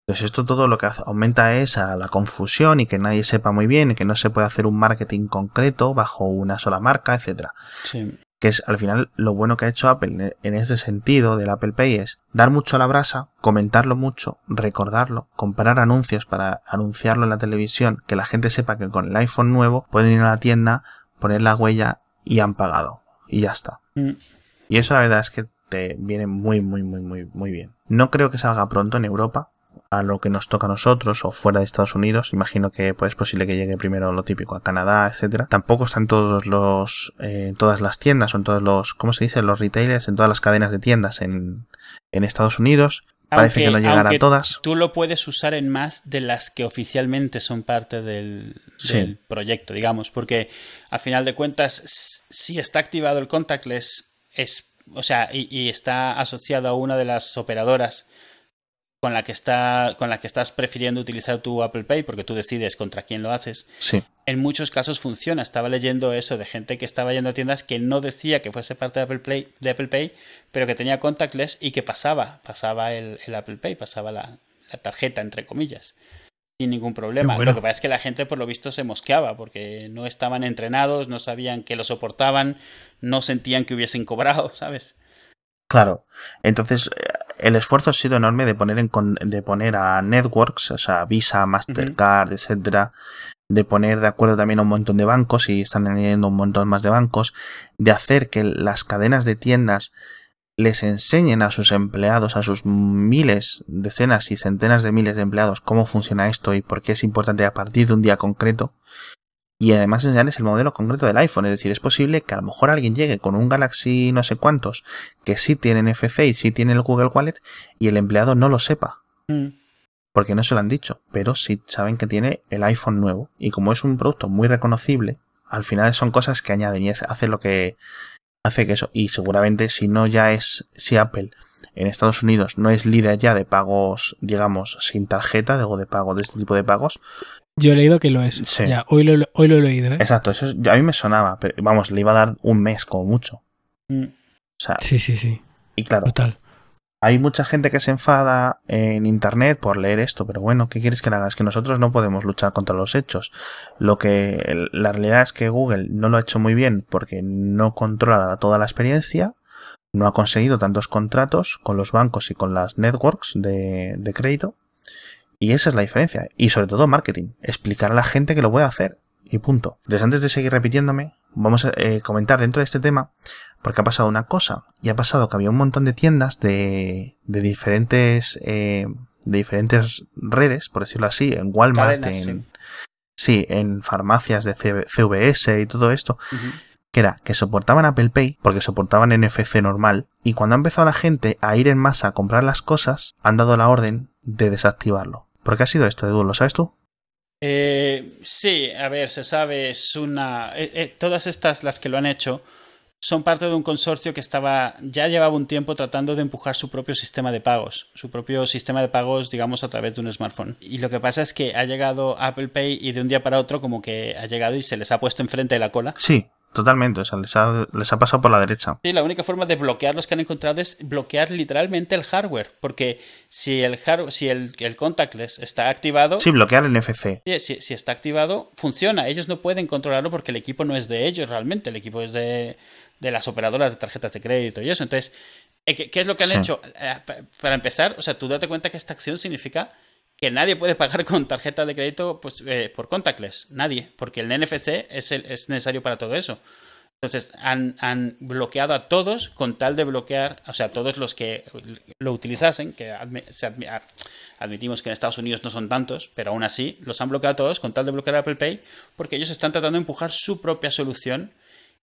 Entonces esto todo lo que aumenta es a la confusión y que nadie sepa muy bien y que no se puede hacer un marketing concreto bajo una sola marca, etcétera. Que es al final lo bueno que ha hecho Apple en ese sentido del Apple Pay es dar mucho a la brasa, comentarlo mucho, recordarlo, comprar anuncios para anunciarlo en la televisión, que la gente sepa que con el iPhone nuevo pueden ir a la tienda, poner la huella y han pagado. Y ya está. Mm. Y eso la verdad es que te viene muy, muy, muy, muy, muy bien. No creo que salga pronto en Europa, a lo que nos toca a nosotros o fuera de Estados Unidos. Imagino que pues, es posible que llegue primero lo típico a Canadá, etcétera. Tampoco están todos los, eh, todas las tiendas, son todos los, ¿cómo se dice? Los retailers en todas las cadenas de tiendas en, en Estados Unidos. Parece que no llegará a todas. Tú lo puedes usar en más de las que oficialmente son parte del, del proyecto, digamos, porque a final de cuentas, si está activado el contactless, es, o sea, y, y está asociado a una de las operadoras con la que está con la que estás prefiriendo utilizar tu Apple Pay porque tú decides contra quién lo haces. Sí. En muchos casos funciona. Estaba leyendo eso de gente que estaba yendo a tiendas que no decía que fuese parte de Apple Pay, de Apple Pay pero que tenía contactless y que pasaba, pasaba el, el Apple Pay, pasaba la, la, tarjeta entre comillas. Sin ningún problema. bueno. Lo que pasa es que la gente, por lo visto, se mosqueaba porque no estaban entrenados, no sabían que lo soportaban, no sentían que hubiesen cobrado, ¿sabes? Claro. Entonces, eh, el esfuerzo ha sido enorme de poner, en, con- de poner a networks, o sea, Visa, Mastercard, etcétera, de poner de acuerdo también a un montón de bancos y están añadiendo un montón más de bancos, de hacer que las cadenas de tiendas les enseñen a sus empleados, a sus miles, decenas y centenas de miles de empleados cómo funciona esto y por qué es importante a partir de un día concreto. Y además enseñarles el modelo concreto del iPhone. Es decir, es posible que a lo mejor alguien llegue con un Galaxy no sé cuántos que sí tienen NFC y sí tienen el Google Wallet y el empleado no lo sepa. Mm. Porque no se lo han dicho, pero sí saben que tiene el iPhone nuevo. Y como es un producto muy reconocible, al final son cosas que añaden y hace lo que hace que eso. Y seguramente si no ya es, si Apple en Estados Unidos no es líder ya de pagos, digamos, sin tarjeta, de, o de pago de este tipo de pagos. Yo he leído que lo es. Sí. Ya, hoy lo, hoy lo he leído, ¿eh? Exacto, eso es- a mí me sonaba, pero vamos, le iba a dar un mes como mucho. Mm. O sea, Sí, sí, sí. y claro, Brutal. Hay mucha gente que se enfada en internet por leer esto, pero bueno, ¿qué quieres que le haga? Es que nosotros no podemos luchar contra los hechos. Lo que la realidad es que Google no lo ha hecho muy bien porque no controla toda la experiencia, no ha conseguido tantos contratos con los bancos y con las networks de, de crédito. Y esa es la diferencia. Y sobre todo marketing. Explicar a la gente que lo puede hacer. Y punto. Entonces antes de seguir repitiéndome, vamos a eh, comentar dentro de este tema porque ha pasado una cosa, y ha pasado que había un montón de tiendas de, de diferentes eh, de diferentes redes, por decirlo así, en Walmart, Cadenas, en sí. en farmacias de CV CVS y todo esto, que era que soportaban Apple Pay porque soportaban NFC normal, y cuando ha empezado la gente a ir en masa a comprar las cosas, han dado la orden de desactivarlo. ¿Por qué ha sido esto, Edu? ¿Lo sabes tú? Eh, sí, a ver, se sabe, es una. eh, eh, todas estas, las que lo han hecho, son parte de un consorcio que estaba. ya llevaba un tiempo tratando de empujar su propio sistema de pagos. Su propio sistema de pagos, digamos, a través de un smartphone. Y lo que pasa es que ha llegado Apple Pay y de un día para otro, como que ha llegado y se les ha puesto enfrente de la cola. Sí, totalmente, o sea, les ha, les ha pasado por la derecha. Sí, la única forma de bloquear los que han encontrado es bloquear literalmente el hardware. Porque si el, hard- si el, el contactless está activado. Sí, bloquear el NFC. Sí, Si, si está activado, funciona. Ellos no pueden controlarlo porque el equipo no es de ellos realmente. El equipo es de, de las operadoras de tarjetas de crédito y eso. Entonces, ¿qué, qué es lo que han Sí. hecho? Eh, pa- Para empezar, o sea, tú date cuenta que esta acción significa que nadie puede pagar con tarjeta de crédito pues, eh, por contactless. Nadie. Porque el NFC es, es necesario para todo eso. Entonces, han, bloqueado a todos con tal de bloquear, o sea, todos los que lo utilizasen, que a- admitimos que en Estados Unidos no son tantos, pero aún así los han bloqueado a todos con tal de bloquear a Apple Pay, porque ellos están tratando de empujar su propia solución,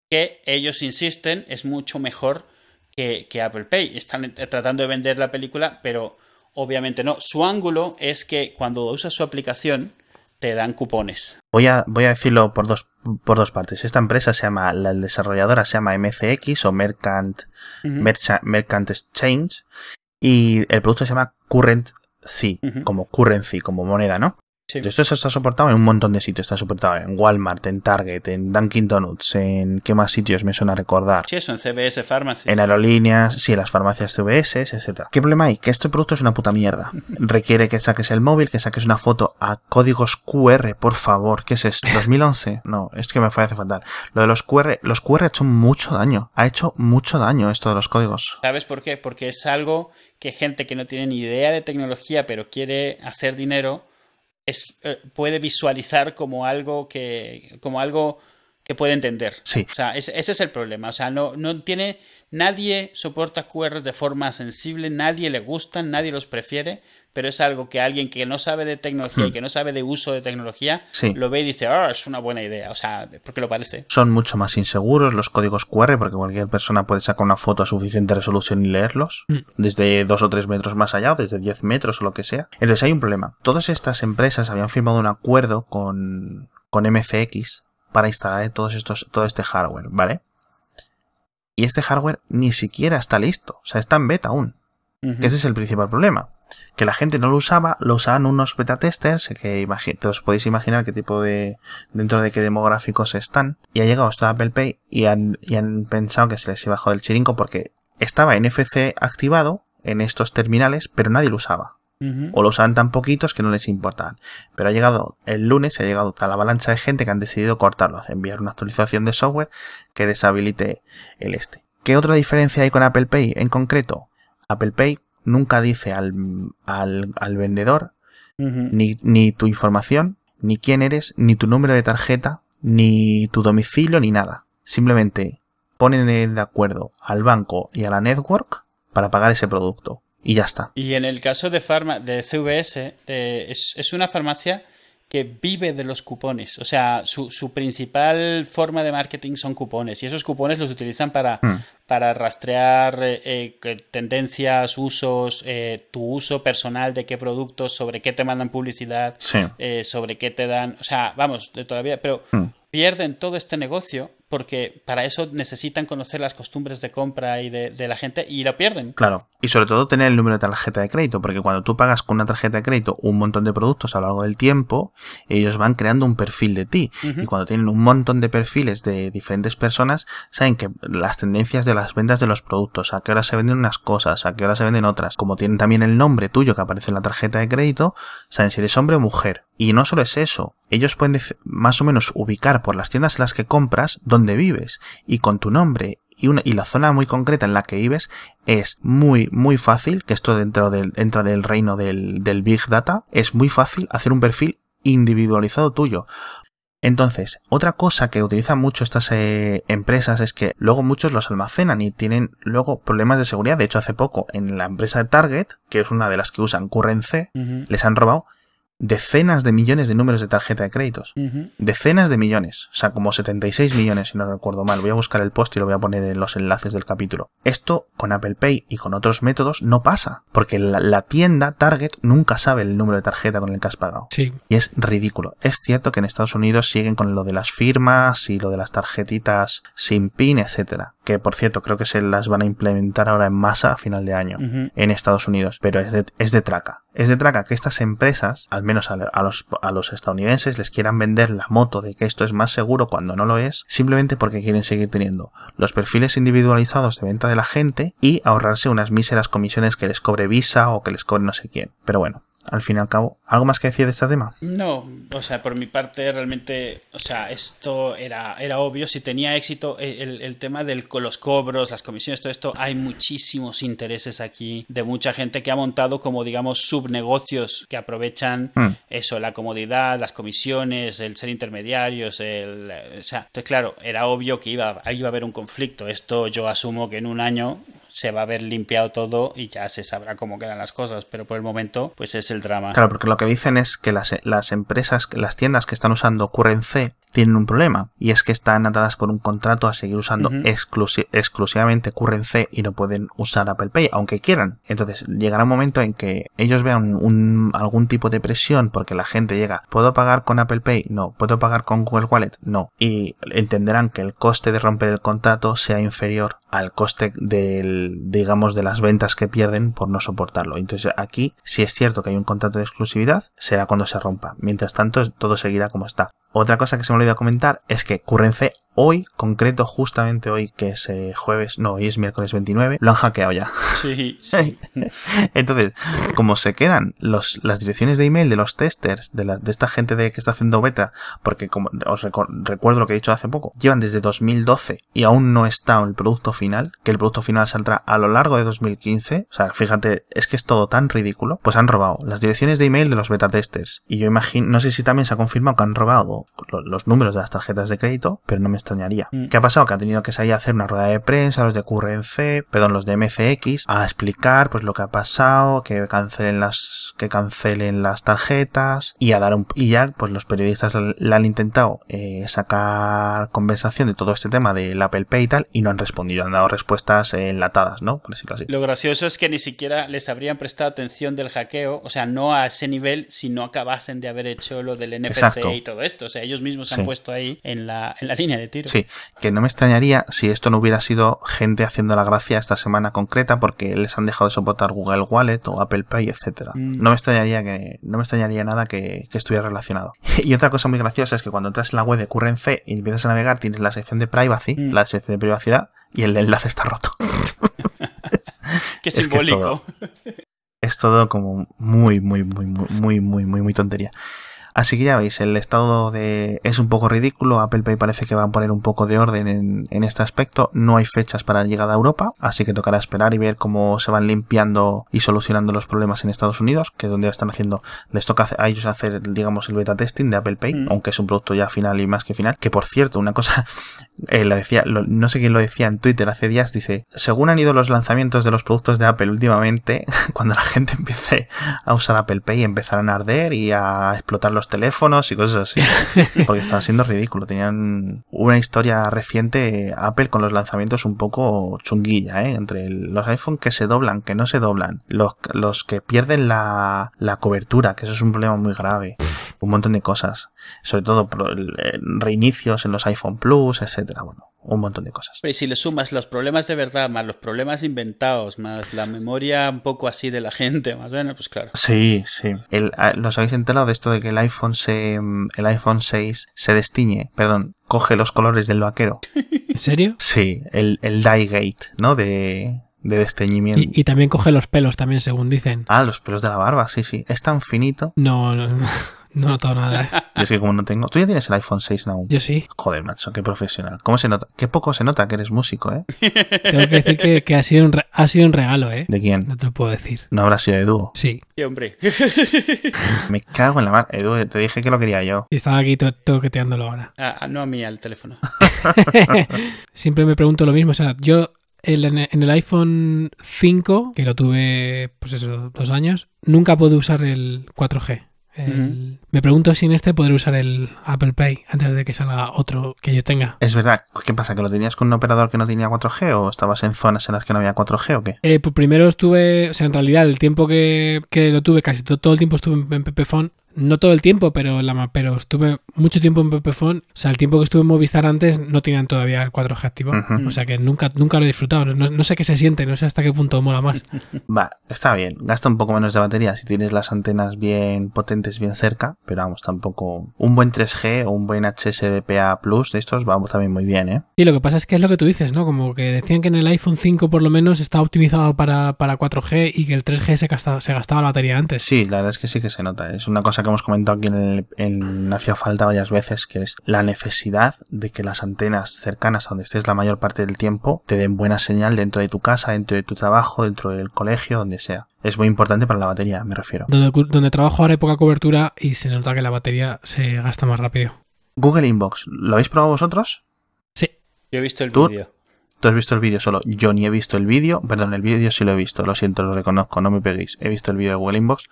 que ellos insisten es mucho mejor que, que Apple Pay. Están eh, tratando de vender la película, pero obviamente no. Su ángulo es que cuando usas su aplicación, te dan cupones. Voy a, voy a decirlo por dos, por dos partes. Esta empresa se llama, la desarrolladora se llama MCX o Mercant. Mercha- Mercant Exchange y el producto se llama Currency, Ujú. como currency, como moneda, ¿no? Sí. Esto está soportado en un montón de sitios. Está soportado en Walmart, en Target, en Dunkin' Donuts, en qué más sitios me suena recordar. Sí, eso en CBS Pharmacy. En aerolíneas, sí, en las farmacias CVS, etcétera. ¿Qué problema hay? Que este producto es una puta mierda. Requiere que saques el móvil, que saques una foto a códigos QR, por favor. ¿Qué es esto? ¿2011? No, es que me fue hace fatal. Lo de los QR, los QR ha hecho mucho daño. Ha hecho mucho daño esto de los códigos. ¿Sabes por qué? Porque es algo que gente que no tiene ni idea de tecnología pero quiere hacer dinero es, eh, puede visualizar como algo que como algo que puede entender. Sí. O sea, ese, ese es el problema. O sea, no, no tiene. Nadie soporta QRs de forma sensible, nadie le gustan, nadie los prefiere, pero es algo que alguien que no sabe de tecnología y Hmm. que no sabe de uso de tecnología Sí. lo ve y dice, ah, es una buena idea. O sea, porque lo parece. Son mucho más inseguros los códigos QR porque cualquier persona puede sacar una foto a suficiente resolución y leerlos Mm. desde dos o tres metros más allá o desde 10 metros o lo que sea. Entonces hay un problema. Todas estas empresas habían firmado un acuerdo con, con MCX para instalar todos estos, todo este hardware, ¿vale? Y este hardware ni siquiera está listo. O sea, está en beta aún. Que ese es el principal problema. Que la gente no lo usaba, lo usaban unos beta testers, que os podéis imaginar qué tipo de, dentro de qué demográficos están, y ha llegado esto a Apple Pay y han, y han pensado que se les iba a joder el chirinco porque estaba NFC activado en estos terminales, pero nadie lo usaba. O lo usaban tan poquitos que no les importaban. Pero ha llegado el lunes, ha llegado tal avalancha de gente que han decidido cortarlo, enviar una actualización de software que deshabilite el este. ¿Qué otra diferencia hay con Apple Pay en concreto? Apple Pay nunca dice al, al, vendedor ni, ni tu información, ni quién eres, ni tu número de tarjeta, ni tu domicilio, ni nada. Simplemente ponen de acuerdo al banco y a la network para pagar ese producto. Y ya está. Y en el caso de, farma, de CVS, es, es, una farmacia que vive de los cupones. O sea, su, su, principal forma de marketing son cupones. Y esos cupones los utilizan para, hmm. para rastrear eh, eh, tendencias, usos, eh, tu uso personal de qué productos, sobre qué te mandan publicidad, sobre qué te dan. O sea, vamos, de todavía. Pero hmm. pierden todo este negocio porque para eso necesitan conocer las costumbres de compra y de, la gente y lo pierden. Claro, y sobre todo tener el número de tarjeta de crédito, porque cuando tú pagas con una tarjeta de crédito un montón de productos a lo largo del tiempo, ellos van creando un perfil de ti. Y cuando tienen un montón de perfiles de diferentes personas, saben que las tendencias de las ventas de los productos, a qué hora se venden unas cosas, a qué hora se venden otras, como tienen también el nombre tuyo que aparece en la tarjeta de crédito, saben si eres hombre o mujer. Y no solo es eso, ellos pueden más o menos ubicar por las tiendas en las que compras donde vives y con tu nombre y, una, y la zona muy concreta en la que vives es muy, muy fácil, que esto dentro del, entra del reino del, del Big Data, es muy fácil hacer un perfil individualizado tuyo. Entonces, otra cosa que utilizan mucho estas eh, empresas es que luego muchos los almacenan y tienen luego problemas de seguridad. De hecho, hace poco en la empresa de Target, que es una de las que usan Currency, les han robado decenas de millones de números de tarjeta de créditos. Decenas de millones. O sea, como 76 millones, si no recuerdo mal. Voy a buscar el post y lo voy a poner en los enlaces del capítulo. Esto con Apple Pay y con otros métodos no pasa. Porque la, tienda Target nunca sabe el número de tarjeta con el que has pagado. Sí. Y es ridículo. Es cierto que en Estados Unidos siguen con lo de las firmas y lo de las tarjetitas sin PIN, etcétera. Que por cierto, creo que se las van a implementar ahora en masa a final de año en Estados Unidos. Pero es de, es de traca. Es de traca que estas empresas, al menos a, los, a los estadounidenses, les quieran vender la moto de que esto es más seguro cuando no lo es, simplemente porque quieren seguir teniendo los perfiles individualizados de venta de la gente y ahorrarse unas míseras comisiones que les cobre Visa o que les cobre no sé quién. Pero bueno, al fin y al cabo. ¿Algo más que decir de este tema? No, o sea, por mi parte realmente, o sea, esto era, era obvio. Si tenía éxito eh, el, tema de los cobros, las comisiones, todo esto, hay muchísimos intereses aquí de mucha gente que ha montado como, digamos, subnegocios que aprovechan hmm. eso, la comodidad, las comisiones, el ser intermediarios, el, o sea, entonces claro, era obvio que iba, iba a haber un conflicto. Esto yo asumo que en un año se va a haber limpiado todo y ya se sabrá cómo quedan las cosas, pero por el momento, pues es el drama. Claro, porque lo que dicen es que las, las empresas, las tiendas que están usando Currency tienen un problema y es que están atadas por un contrato a seguir usando exclusivamente Currency y no pueden usar Apple Pay, aunque quieran. Entonces llegará un momento en que ellos vean un, algún tipo de presión porque la gente llega, ¿puedo pagar con Apple Pay? No. ¿Puedo pagar con Google Wallet? No. Y entenderán que el coste de romper el contrato sea inferior al coste del, digamos, de las ventas que pierden por no soportarlo. Entonces aquí, si es cierto que hay un contrato de exclusividad, será cuando se rompa. Mientras tanto, todo seguirá como está. Otra cosa que se me olvidó comentar es que Currency hoy, concreto justamente hoy, que es eh, jueves, no, hoy es miércoles 29, lo han hackeado ya. Sí, Entonces, como se quedan los, las direcciones de email de los testers, de, la, de esta gente de que está haciendo beta, porque como os recuerdo lo que he dicho hace poco, llevan desde 2012 y aún no está el producto final, que el producto final saldrá a lo largo de 2015, o sea, fíjate, es que es todo tan ridículo, pues han robado las direcciones de email de los beta testers. Y yo imagino, no sé si también se ha confirmado que han robado los números de las tarjetas de crédito, pero no me extrañaría. Mm. ¿Qué ha pasado? Que ha tenido que salir a hacer una rueda de prensa, los de QRNC, perdón, los de MCX, a explicar pues lo que ha pasado, que cancelen las, que cancelen las tarjetas y a dar un, y ya pues los periodistas le han intentado eh, sacar conversación de todo este tema del Apple Pay y tal y no han respondido, han dado respuestas enlatadas, ¿no? Por decirlo así. Lo gracioso es que ni siquiera les habrían prestado atención del hackeo, o sea, no a ese nivel si no acabasen de haber hecho lo del NFC y todo esto. Sea, ellos mismos se Sí. han puesto ahí en la, en la línea de tiro. Sí, que no me extrañaría si esto no hubiera sido gente haciendo la gracia esta semana concreta porque les han dejado de soportar Google Wallet o Apple Pay, etcétera. Mm. No me extrañaría que no me extrañaría nada que, que estuviera relacionado. Y otra cosa muy graciosa es que cuando entras en la web de Currency y empiezas a navegar tienes la sección de privacy, Mm. la sección de privacidad y el enlace está roto. Qué Es que es simbólico. todo. es todo como muy, muy, muy, muy, muy, muy, muy, muy tontería. Así que ya veis, el estado de es un poco ridículo. Apple Pay parece que va a poner un poco de orden en, en este aspecto. No hay fechas para la llegada a Europa, así que tocará esperar y ver cómo se van limpiando y solucionando los problemas en Estados Unidos, que es donde están haciendo, les toca a ellos hacer, digamos, el beta testing de Apple Pay, Mm. aunque es un producto ya final y más que final. Que por cierto, una cosa, eh, lo decía, lo- no sé quién lo decía en Twitter hace días, dice, según han ido los lanzamientos de los productos de Apple últimamente, cuando la gente empiece a usar Apple Pay empezarán a arder y a explotar los teléfonos y cosas así. Porque estaba siendo ridículo. Tenían una historia reciente Apple con los lanzamientos un poco chunguilla, ¿eh? Entre los iPhone que se doblan, que no se doblan, los, los que pierden la, la cobertura, que eso es un problema muy grave. Un montón de cosas. Sobre todo eh, reinicios en los iPhone Plus, etcétera. Bueno, un montón de cosas. Y si le sumas los problemas de verdad, más los problemas inventados, más la memoria un poco así de la gente, más bueno, pues claro. Sí, sí. El, a- ¿Los habéis enterado de esto de que el iPhone se, mm, el iPhone 6 se destiñe, perdón, coge los colores del vaquero? ¿En serio? Sí, el, el dye gate, ¿no? De, de desteñimiento. Y, y también coge los pelos también, según dicen. Ah, los pelos de la barba, sí, sí. Es tan finito. No, no, no, no he notado nada. ¿eh? Yo es que como no tengo... Tú ya tienes el iPhone 6 aún. Yo sí. Joder, macho, qué profesional. ¿Cómo se nota? Qué poco se nota que eres músico, ¿eh? Tengo que decir que, que ha, sido un re- ha sido un regalo, ¿eh? ¿De quién? No te lo puedo decir. No habrá sido de dúo. Sí. Sí, hombre. Me cago en la mar. Edu, te dije que lo quería yo. Y estaba aquí to- toqueteándolo ahora. Ah, ah, no a mí, al teléfono. Siempre me pregunto lo mismo. O sea, yo el- en en el iPhone 5, que lo tuve, pues eso, dos años, nunca pude usar el 4G. El- Me pregunto si en este podré usar el Apple Pay antes de que salga otro que yo tenga. Es verdad. ¿Qué pasa? ¿Que lo tenías con un operador que no tenía 4G o estabas en zonas en las que no había 4G o qué? Eh, pues primero estuve, o sea, en realidad el tiempo que, que lo tuve, casi to- todo el tiempo estuve en, en Pepephone. No todo el tiempo, pero, la, pero estuve mucho tiempo en Pepephone. O sea, el tiempo que estuve en Movistar antes no tenían todavía el 4G activo. Ujú. O sea que nunca, nunca lo he disfrutado. No, no sé qué se siente, no sé hasta qué punto mola más. Va, está bien. Gasta un poco menos de batería si tienes las antenas bien potentes, bien cerca. Pero vamos, tampoco. Un buen 3G o un buen HSDPA Plus de estos vamos también muy bien, ¿eh? Y lo que pasa es que es lo que tú dices, ¿no? Como que decían que en el iPhone 5 por lo menos está optimizado para, para 4G y que el 3G se gastaba, se gastaba la batería antes. Sí, la verdad es que sí que se nota. Es una cosa que hemos comentado aquí en, el, en Hacía Falta varias veces, que es la necesidad de que las antenas cercanas a donde estés la mayor parte del tiempo te den buena señal dentro de tu casa, dentro de tu trabajo, dentro del colegio, donde sea. Es muy importante para la batería, me refiero. Donde, donde trabajo ahora hay poca cobertura y se nota que la batería se gasta más rápido. Google Inbox, ¿lo habéis probado vosotros? Sí. Yo he visto el vídeo. Tú has visto el vídeo solo. Yo ni he visto el vídeo. Perdón, el vídeo sí lo he visto. Lo siento, lo reconozco. No me peguéis. He visto el vídeo de Google Inbox.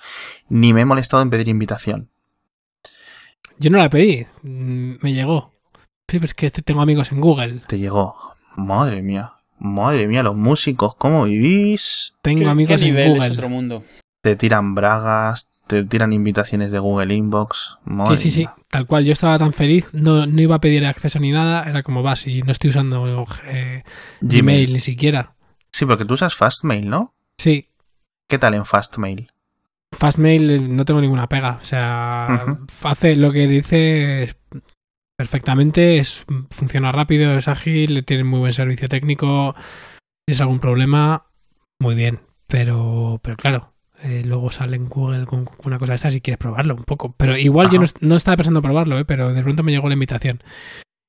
Ni me he molestado en pedir invitación. Yo no la pedí, mm, me llegó. Sí, pero es que tengo amigos en Google. Te llegó. Madre mía. Madre mía, los músicos, ¿cómo vivís? Tengo ¿Qué, amigos qué en nivel es Google. otro mundo? Te tiran bragas, te tiran invitaciones de Google Inbox. Madre Sí, sí, sí, tal cual. Yo estaba tan feliz, no, no iba a pedir acceso ni nada. Era como vas y no estoy usando eh, Gmail ni siquiera. Sí, porque tú usas Fastmail, ¿no? Sí, ¿Qué tal en Fastmail? Fastmail eh, no tengo ninguna pega. O sea, hace lo que dice perfectamente, es, funciona rápido, es ágil, tiene muy buen servicio técnico. Si es algún problema, muy bien. Pero, pero claro, eh, luego sale en Google con una cosa de estas si quieres probarlo un poco. Pero igual yo no, estaba pensando probarlo, eh, pero de pronto me llegó la invitación.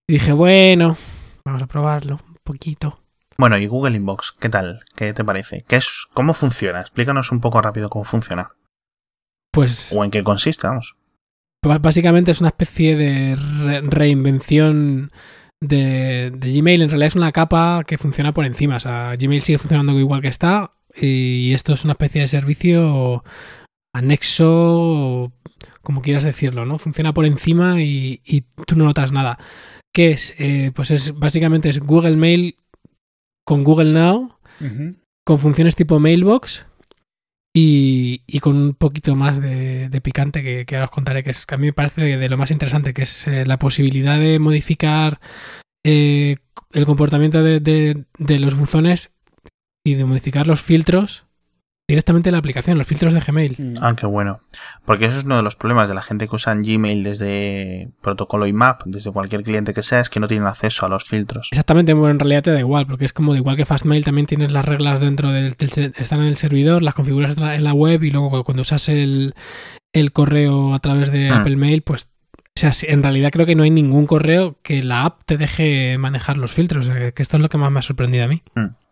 Y dije, bueno, vamos a probarlo un poquito. Bueno, y Google Inbox, ¿qué tal? ¿Qué te parece? ¿Qué es, ¿Cómo funciona? Explícanos un poco rápido cómo funciona. Pues O en qué consiste, vamos. Básicamente es una especie de re- reinvención de, de Gmail. En realidad es una capa que funciona por encima. O sea, Gmail sigue funcionando igual que está. Y esto es una especie de servicio anexo, como quieras decirlo, ¿no? Funciona por encima y, y tú no notas nada. ¿Qué es? Eh, pues es básicamente es Google Mail con Google Now, con funciones tipo Mailbox y, y con un poquito más de, de picante que, que ahora os contaré, que, es, que a mí me parece de, de lo más interesante, que es eh, la posibilidad de modificar eh, el comportamiento de- de los buzones y de modificar los filtros directamente en la aplicación, los filtros de Gmail. Mm. Ah, qué bueno. Porque eso es uno de los problemas de la gente que usa Gmail desde protocolo IMAP, desde cualquier cliente que sea, es que no tienen acceso a los filtros. Exactamente, bueno, en realidad te da igual, porque es como de igual que Fastmail también tienes las reglas dentro del, están en el servidor, las configuras en la- en la web y luego cuando usas el, el correo a través de Hmm. Apple Mail, pues sea, en realidad creo que no hay ningún correo que la app te deje manejar los filtros, o sea, que esto es lo que más me ha sorprendido a mí.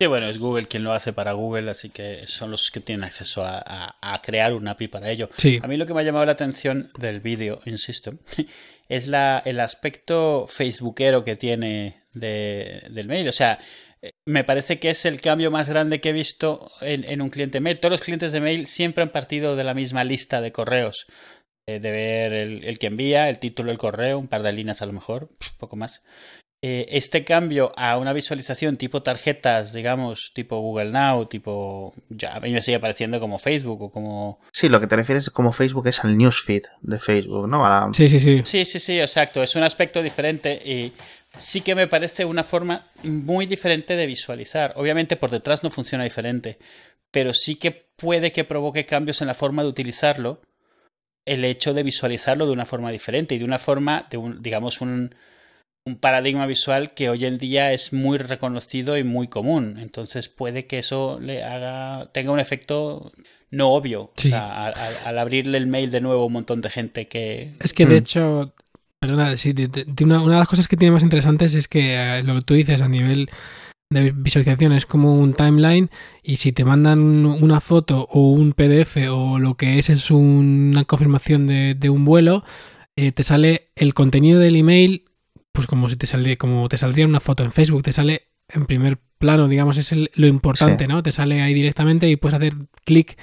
Sí, bueno, es Google quien lo hace para Google, así que son los que tienen acceso a, a- a crear una API para ello. Sí, A mí lo que me ha llamado la atención del vídeo, insisto, es la, el aspecto facebookero que tiene de- del mail. O sea, eh, me parece que es el cambio más grande que he visto en, en un cliente mail. Todos los clientes de mail siempre han partido de la misma lista de correos. Eh, de ver el, el que envía, el título del correo, un par de líneas a lo mejor, poco más. Eh, este cambio a una visualización tipo tarjetas, digamos, tipo Google Now, tipo... Ya, a mí me sigue pareciendo como Facebook o como... Sí, lo que te refieres como Facebook es al newsfeed de Facebook, ¿no? A la- sí, sí, sí. Sí, sí, sí, exacto. Es un aspecto diferente y sí que me parece una forma muy diferente de visualizar. Obviamente por detrás no funciona diferente, pero sí que puede que provoque cambios en la forma de utilizarlo el hecho de visualizarlo de una forma diferente y de una forma, de un, digamos, un, un paradigma visual que hoy en día es muy reconocido y muy común. Entonces puede que eso le haga, tenga un efecto no obvio. Sí. O sea, al, abrirle el mail de nuevo a un montón de gente que... Es que de Mm. hecho, perdona, sí, de- de- de una, una de las cosas que tiene más interesantes es que eh, lo que tú dices a nivel de visualización es como un timeline y si te mandan una foto o un PDF o lo que es es una confirmación de, de un vuelo, eh, te sale el contenido del email, pues como si te saldría, como te saldría una foto en Facebook, te sale en primer plano, digamos, es el- lo importante, Sí. ¿no? Te sale ahí directamente y puedes hacer clic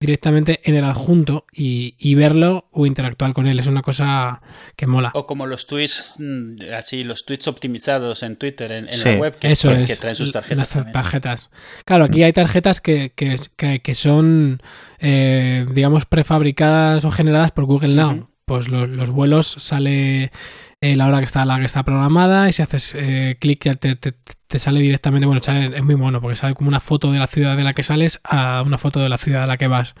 directamente en el adjunto y, y verlo o interactuar con él. Es una cosa que mola. O como los tweets, mm, así, los tweets optimizados en Twitter, en, en Sí, la web, que, Eso que es. traen sus tarjetas. Las también. tarjetas. Claro, aquí hay tarjetas que, que, que- que son, eh, digamos, prefabricadas o generadas por Google Now. Pues los, los vuelos sale eh, la hora que está la que está programada y si haces eh, clic ya te, te- te sale directamente, bueno, sale- es muy mono porque sale como una foto de la ciudad de la que sales a una foto de la ciudad a la que vas.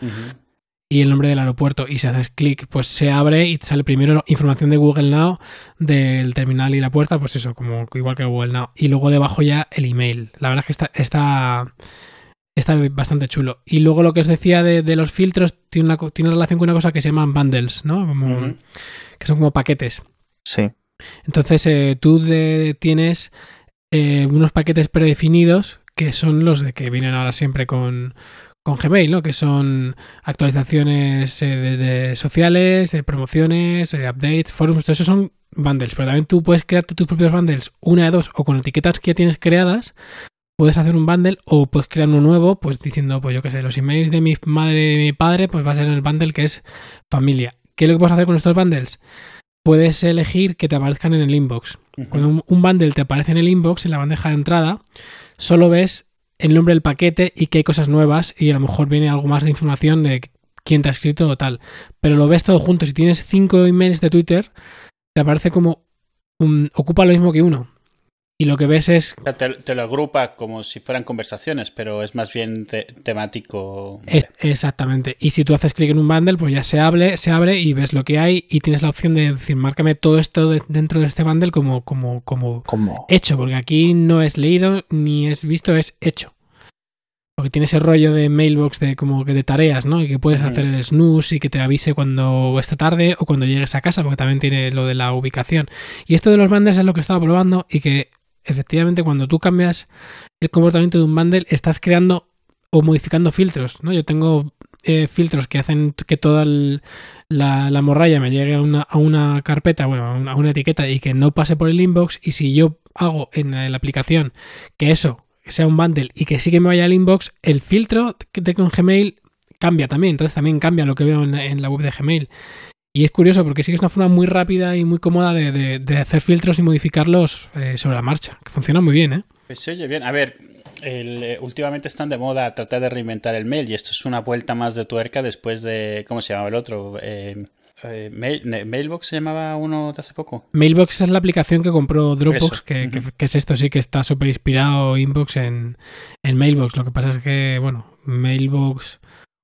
Y el nombre del aeropuerto. Y si haces clic pues se abre y te sale primero información de Google Now del terminal y la puerta pues eso como igual que Google Now. Y luego debajo ya el email. La verdad es que está está, está bastante chulo. Y luego lo que os decía de, de los filtros tiene, una, tiene relación con una cosa que se llaman bundles ¿no? Como, que son como paquetes Sí. entonces eh, tú de- tienes eh, unos paquetes predefinidos que son los de que vienen ahora siempre con, con Gmail, ¿no? Que son actualizaciones eh, de, sociales, promociones, eh, updates, forums, todo eso son bundles. Pero también tú puedes crearte tus propios bundles, una de dos, o con etiquetas que ya tienes creadas. Puedes hacer un bundle o puedes crear uno nuevo, pues diciendo, pues yo qué sé, los emails de mi madre y de mi padre, pues va a ser el bundle que es familia. ¿Qué es lo que puedes hacer con estos bundles? Puedes elegir que te aparezcan en el inbox. Ujú. Cuando un, un bundle te aparece en el inbox, en la bandeja de entrada, solo ves el nombre del paquete y que hay cosas nuevas y a lo mejor viene algo más de información de quién te ha escrito o tal. Pero lo ves todo junto. Si tienes cinco emails de Twitter, te aparece como un- ocupa lo mismo que uno. Y lo que ves es O sea, te, te lo agrupa como si fueran conversaciones, pero es más bien te- temático. Es- exactamente. Y si tú haces clic en un bundle, pues ya se abre, se abre y ves lo que hay y tienes la opción de decir, márcame todo esto de- dentro de este bundle como, como, como ¿Cómo? hecho, porque aquí no es leído ni es visto, es hecho. Porque tiene ese rollo de mailbox de como que de tareas, ¿no? Y que puedes hacer el snooze y que te avise cuando esta tarde o cuando llegues a casa, porque también tiene lo de la ubicación. Y esto de los bundles es lo que he estado probando y que efectivamente cuando tú cambias el comportamiento de un bundle estás creando o modificando filtros, ¿no? Yo tengo eh, filtros que hacen que toda la, la morralla me llegue a una, a una carpeta, bueno, a una, etiqueta y que no pase por el inbox. Y si yo hago en la, aplicación que eso sea un bundle y que sí que me vaya al inbox, el filtro que tengo en Gmail cambia también. Entonces también cambia lo que veo en la web de Gmail. Y es curioso porque sí que es una forma muy rápida y muy cómoda de, de- de hacer filtros y modificarlos eh, sobre la marcha. Que funciona muy bien, ¿eh? Pues se oye bien. A ver, El, eh, últimamente están de moda tratar de reinventar el mail y esto es una vuelta más de tuerca después de, ¿cómo se llamaba el otro? Eh, eh, Mail- Mailbox se llamaba uno de hace poco. Mailbox es la aplicación que compró Dropbox, que es esto, sí que está súper inspirado Inbox en, en Mailbox. Lo que pasa es que, bueno, Mailbox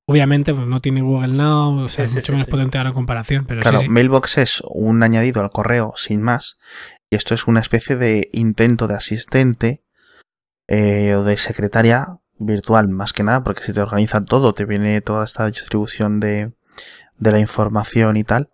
obviamente pues, no tiene Google Now, o sea, Sí, es mucho sí, menos sí. potente ahora en comparación, pero Claro, sí, sí. Mailbox es un añadido al correo sin más. Y esto es una especie de intento de asistente eh, o de secretaria virtual, más que nada, porque si te organiza todo, te viene toda esta distribución de, de la información y tal.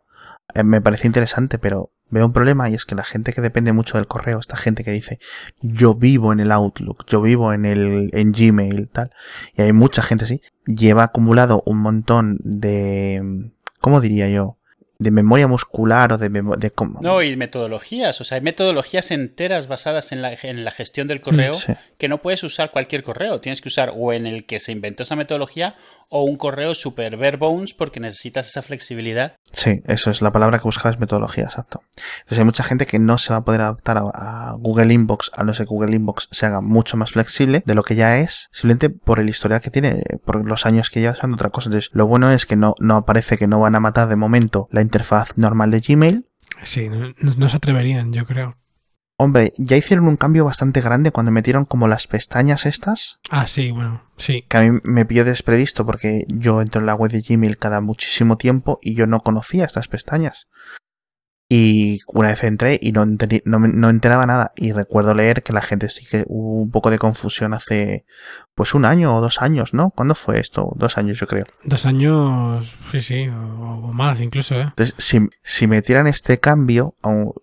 eh, me parece interesante, pero veo un problema y es que la gente que depende mucho del correo, esta gente que dice yo vivo en el Outlook, yo vivo en el en Gmail, tal, y hay mucha gente así, lleva acumulado un montón de, ¿cómo diría yo? De memoria muscular o de, de cómo- No, y metodologías, o sea, hay metodologías enteras basadas en la, en la gestión del correo Sí. que no puedes usar cualquier correo. Tienes que usar o en el que se inventó esa metodología o un correo super bare bones porque necesitas esa flexibilidad. Sí, eso es la palabra que buscaba es metodología, exacto. Entonces hay mucha gente que no se va a poder adaptar a, a Google Inbox, a no ser que Google Inbox se haga mucho más flexible de lo que ya es, simplemente por el historial que tiene, por los años que lleva usando otra cosa. Entonces, lo bueno es que no, no aparece que no van a matar de momento la interfaz normal de Gmail. Sí, no, se atreverían, yo creo. Hombre, ya hicieron un cambio bastante grande cuando metieron como las pestañas estas, Ah, sí, bueno, sí. que a mí me pilló desprevisto porque yo entro en la web de Gmail cada muchísimo tiempo y yo no conocía estas pestañas. Y una vez entré y no, no, no enteraba nada. Y recuerdo leer que la gente sí que hubo un poco de confusión hace pues un año o dos años, ¿no? ¿Cuándo fue esto? Dos años yo creo. Dos años, sí, sí, o, o más incluso, ¿eh? Entonces, si, si metieran este cambio,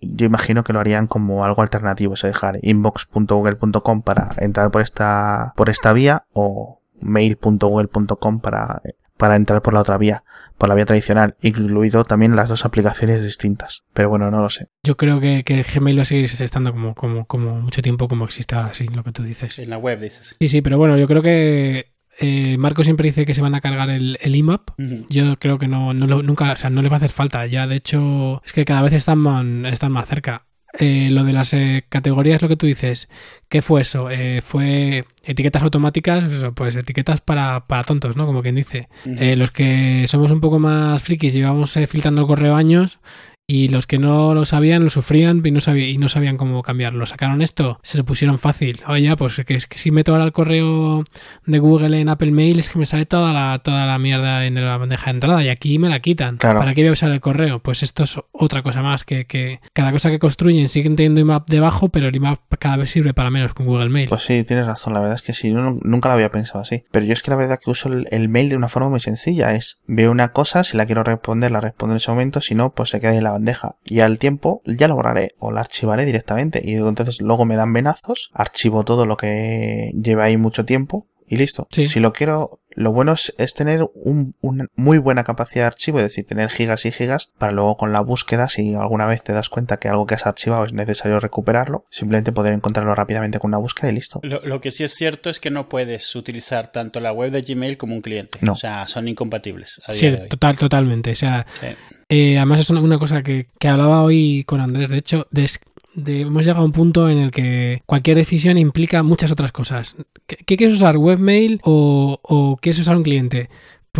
yo imagino que lo harían como algo alternativo, sea, dejar inbox.google.com para entrar por esta, por esta vía o mail.google.com para, para entrar por la otra vía, por la vía tradicional, incluido también las dos aplicaciones distintas. Pero bueno, no lo sé. Yo creo que, que Gmail va a seguir estando como, como, como mucho tiempo como existe ahora, sí, lo que tú dices. En la web, dices. Sí, sí, pero bueno, yo creo que eh, Marco siempre dice que se van a cargar el, el IMAP. Yo creo que no, no lo- nunca, o sea, no les va a hacer falta. Ya, de hecho, es que cada vez están más, están más cerca. Eh, lo de las eh, categorías, lo que tú dices, ¿qué fue eso? Eh, fue etiquetas automáticas, eso, pues etiquetas para, para tontos, ¿no? Como quien dice. Eh, los que somos un poco más frikis llevamos eh, filtrando el correo años y los que no lo sabían lo sufrían y no, sabí- y no sabían cómo cambiarlo. Sacaron esto, se lo pusieron fácil. Oye, ya, pues que es que si meto ahora el correo de Google en Apple Mail es que me sale toda la, toda la mierda en la bandeja de entrada y aquí me la quitan. Claro. ¿Para qué voy a usar el correo? Pues esto es otra cosa más, que, que cada cosa que construyen siguen teniendo IMAP debajo, pero el IMAP cada vez sirve para menos con Google Mail. Pues sí, tienes razón, la verdad es que sí, no- nunca lo había pensado así. Pero yo es que la verdad que uso el, el mail de una forma muy sencilla, es veo una cosa, si la quiero responder, la respondo en ese momento, si no, pues se queda en la bandeja. Y al tiempo ya lo borraré o la archivaré directamente. Y entonces luego me dan venazos, archivo todo lo que lleva ahí mucho tiempo y listo. Sí. Si lo quiero, lo bueno es, es tener un, una muy buena capacidad de archivo, es decir, tener gigas y gigas para luego con la búsqueda, si alguna vez te das cuenta que algo que has archivado es necesario recuperarlo, simplemente poder encontrarlo rápidamente con una búsqueda y listo. Lo, lo que sí es cierto es que no puedes utilizar tanto la web de Gmail como un cliente. No. O sea, son incompatibles. A día Sí, de hoy. total, totalmente. O sea, Sí. Eh, además es una, cosa que, que hablaba hoy con Andrés. De hecho, de- hemos llegado a un punto en el que cualquier decisión implica muchas otras cosas. ¿Qué, qué quieres usar? ¿Webmail o, o quieres usar un cliente?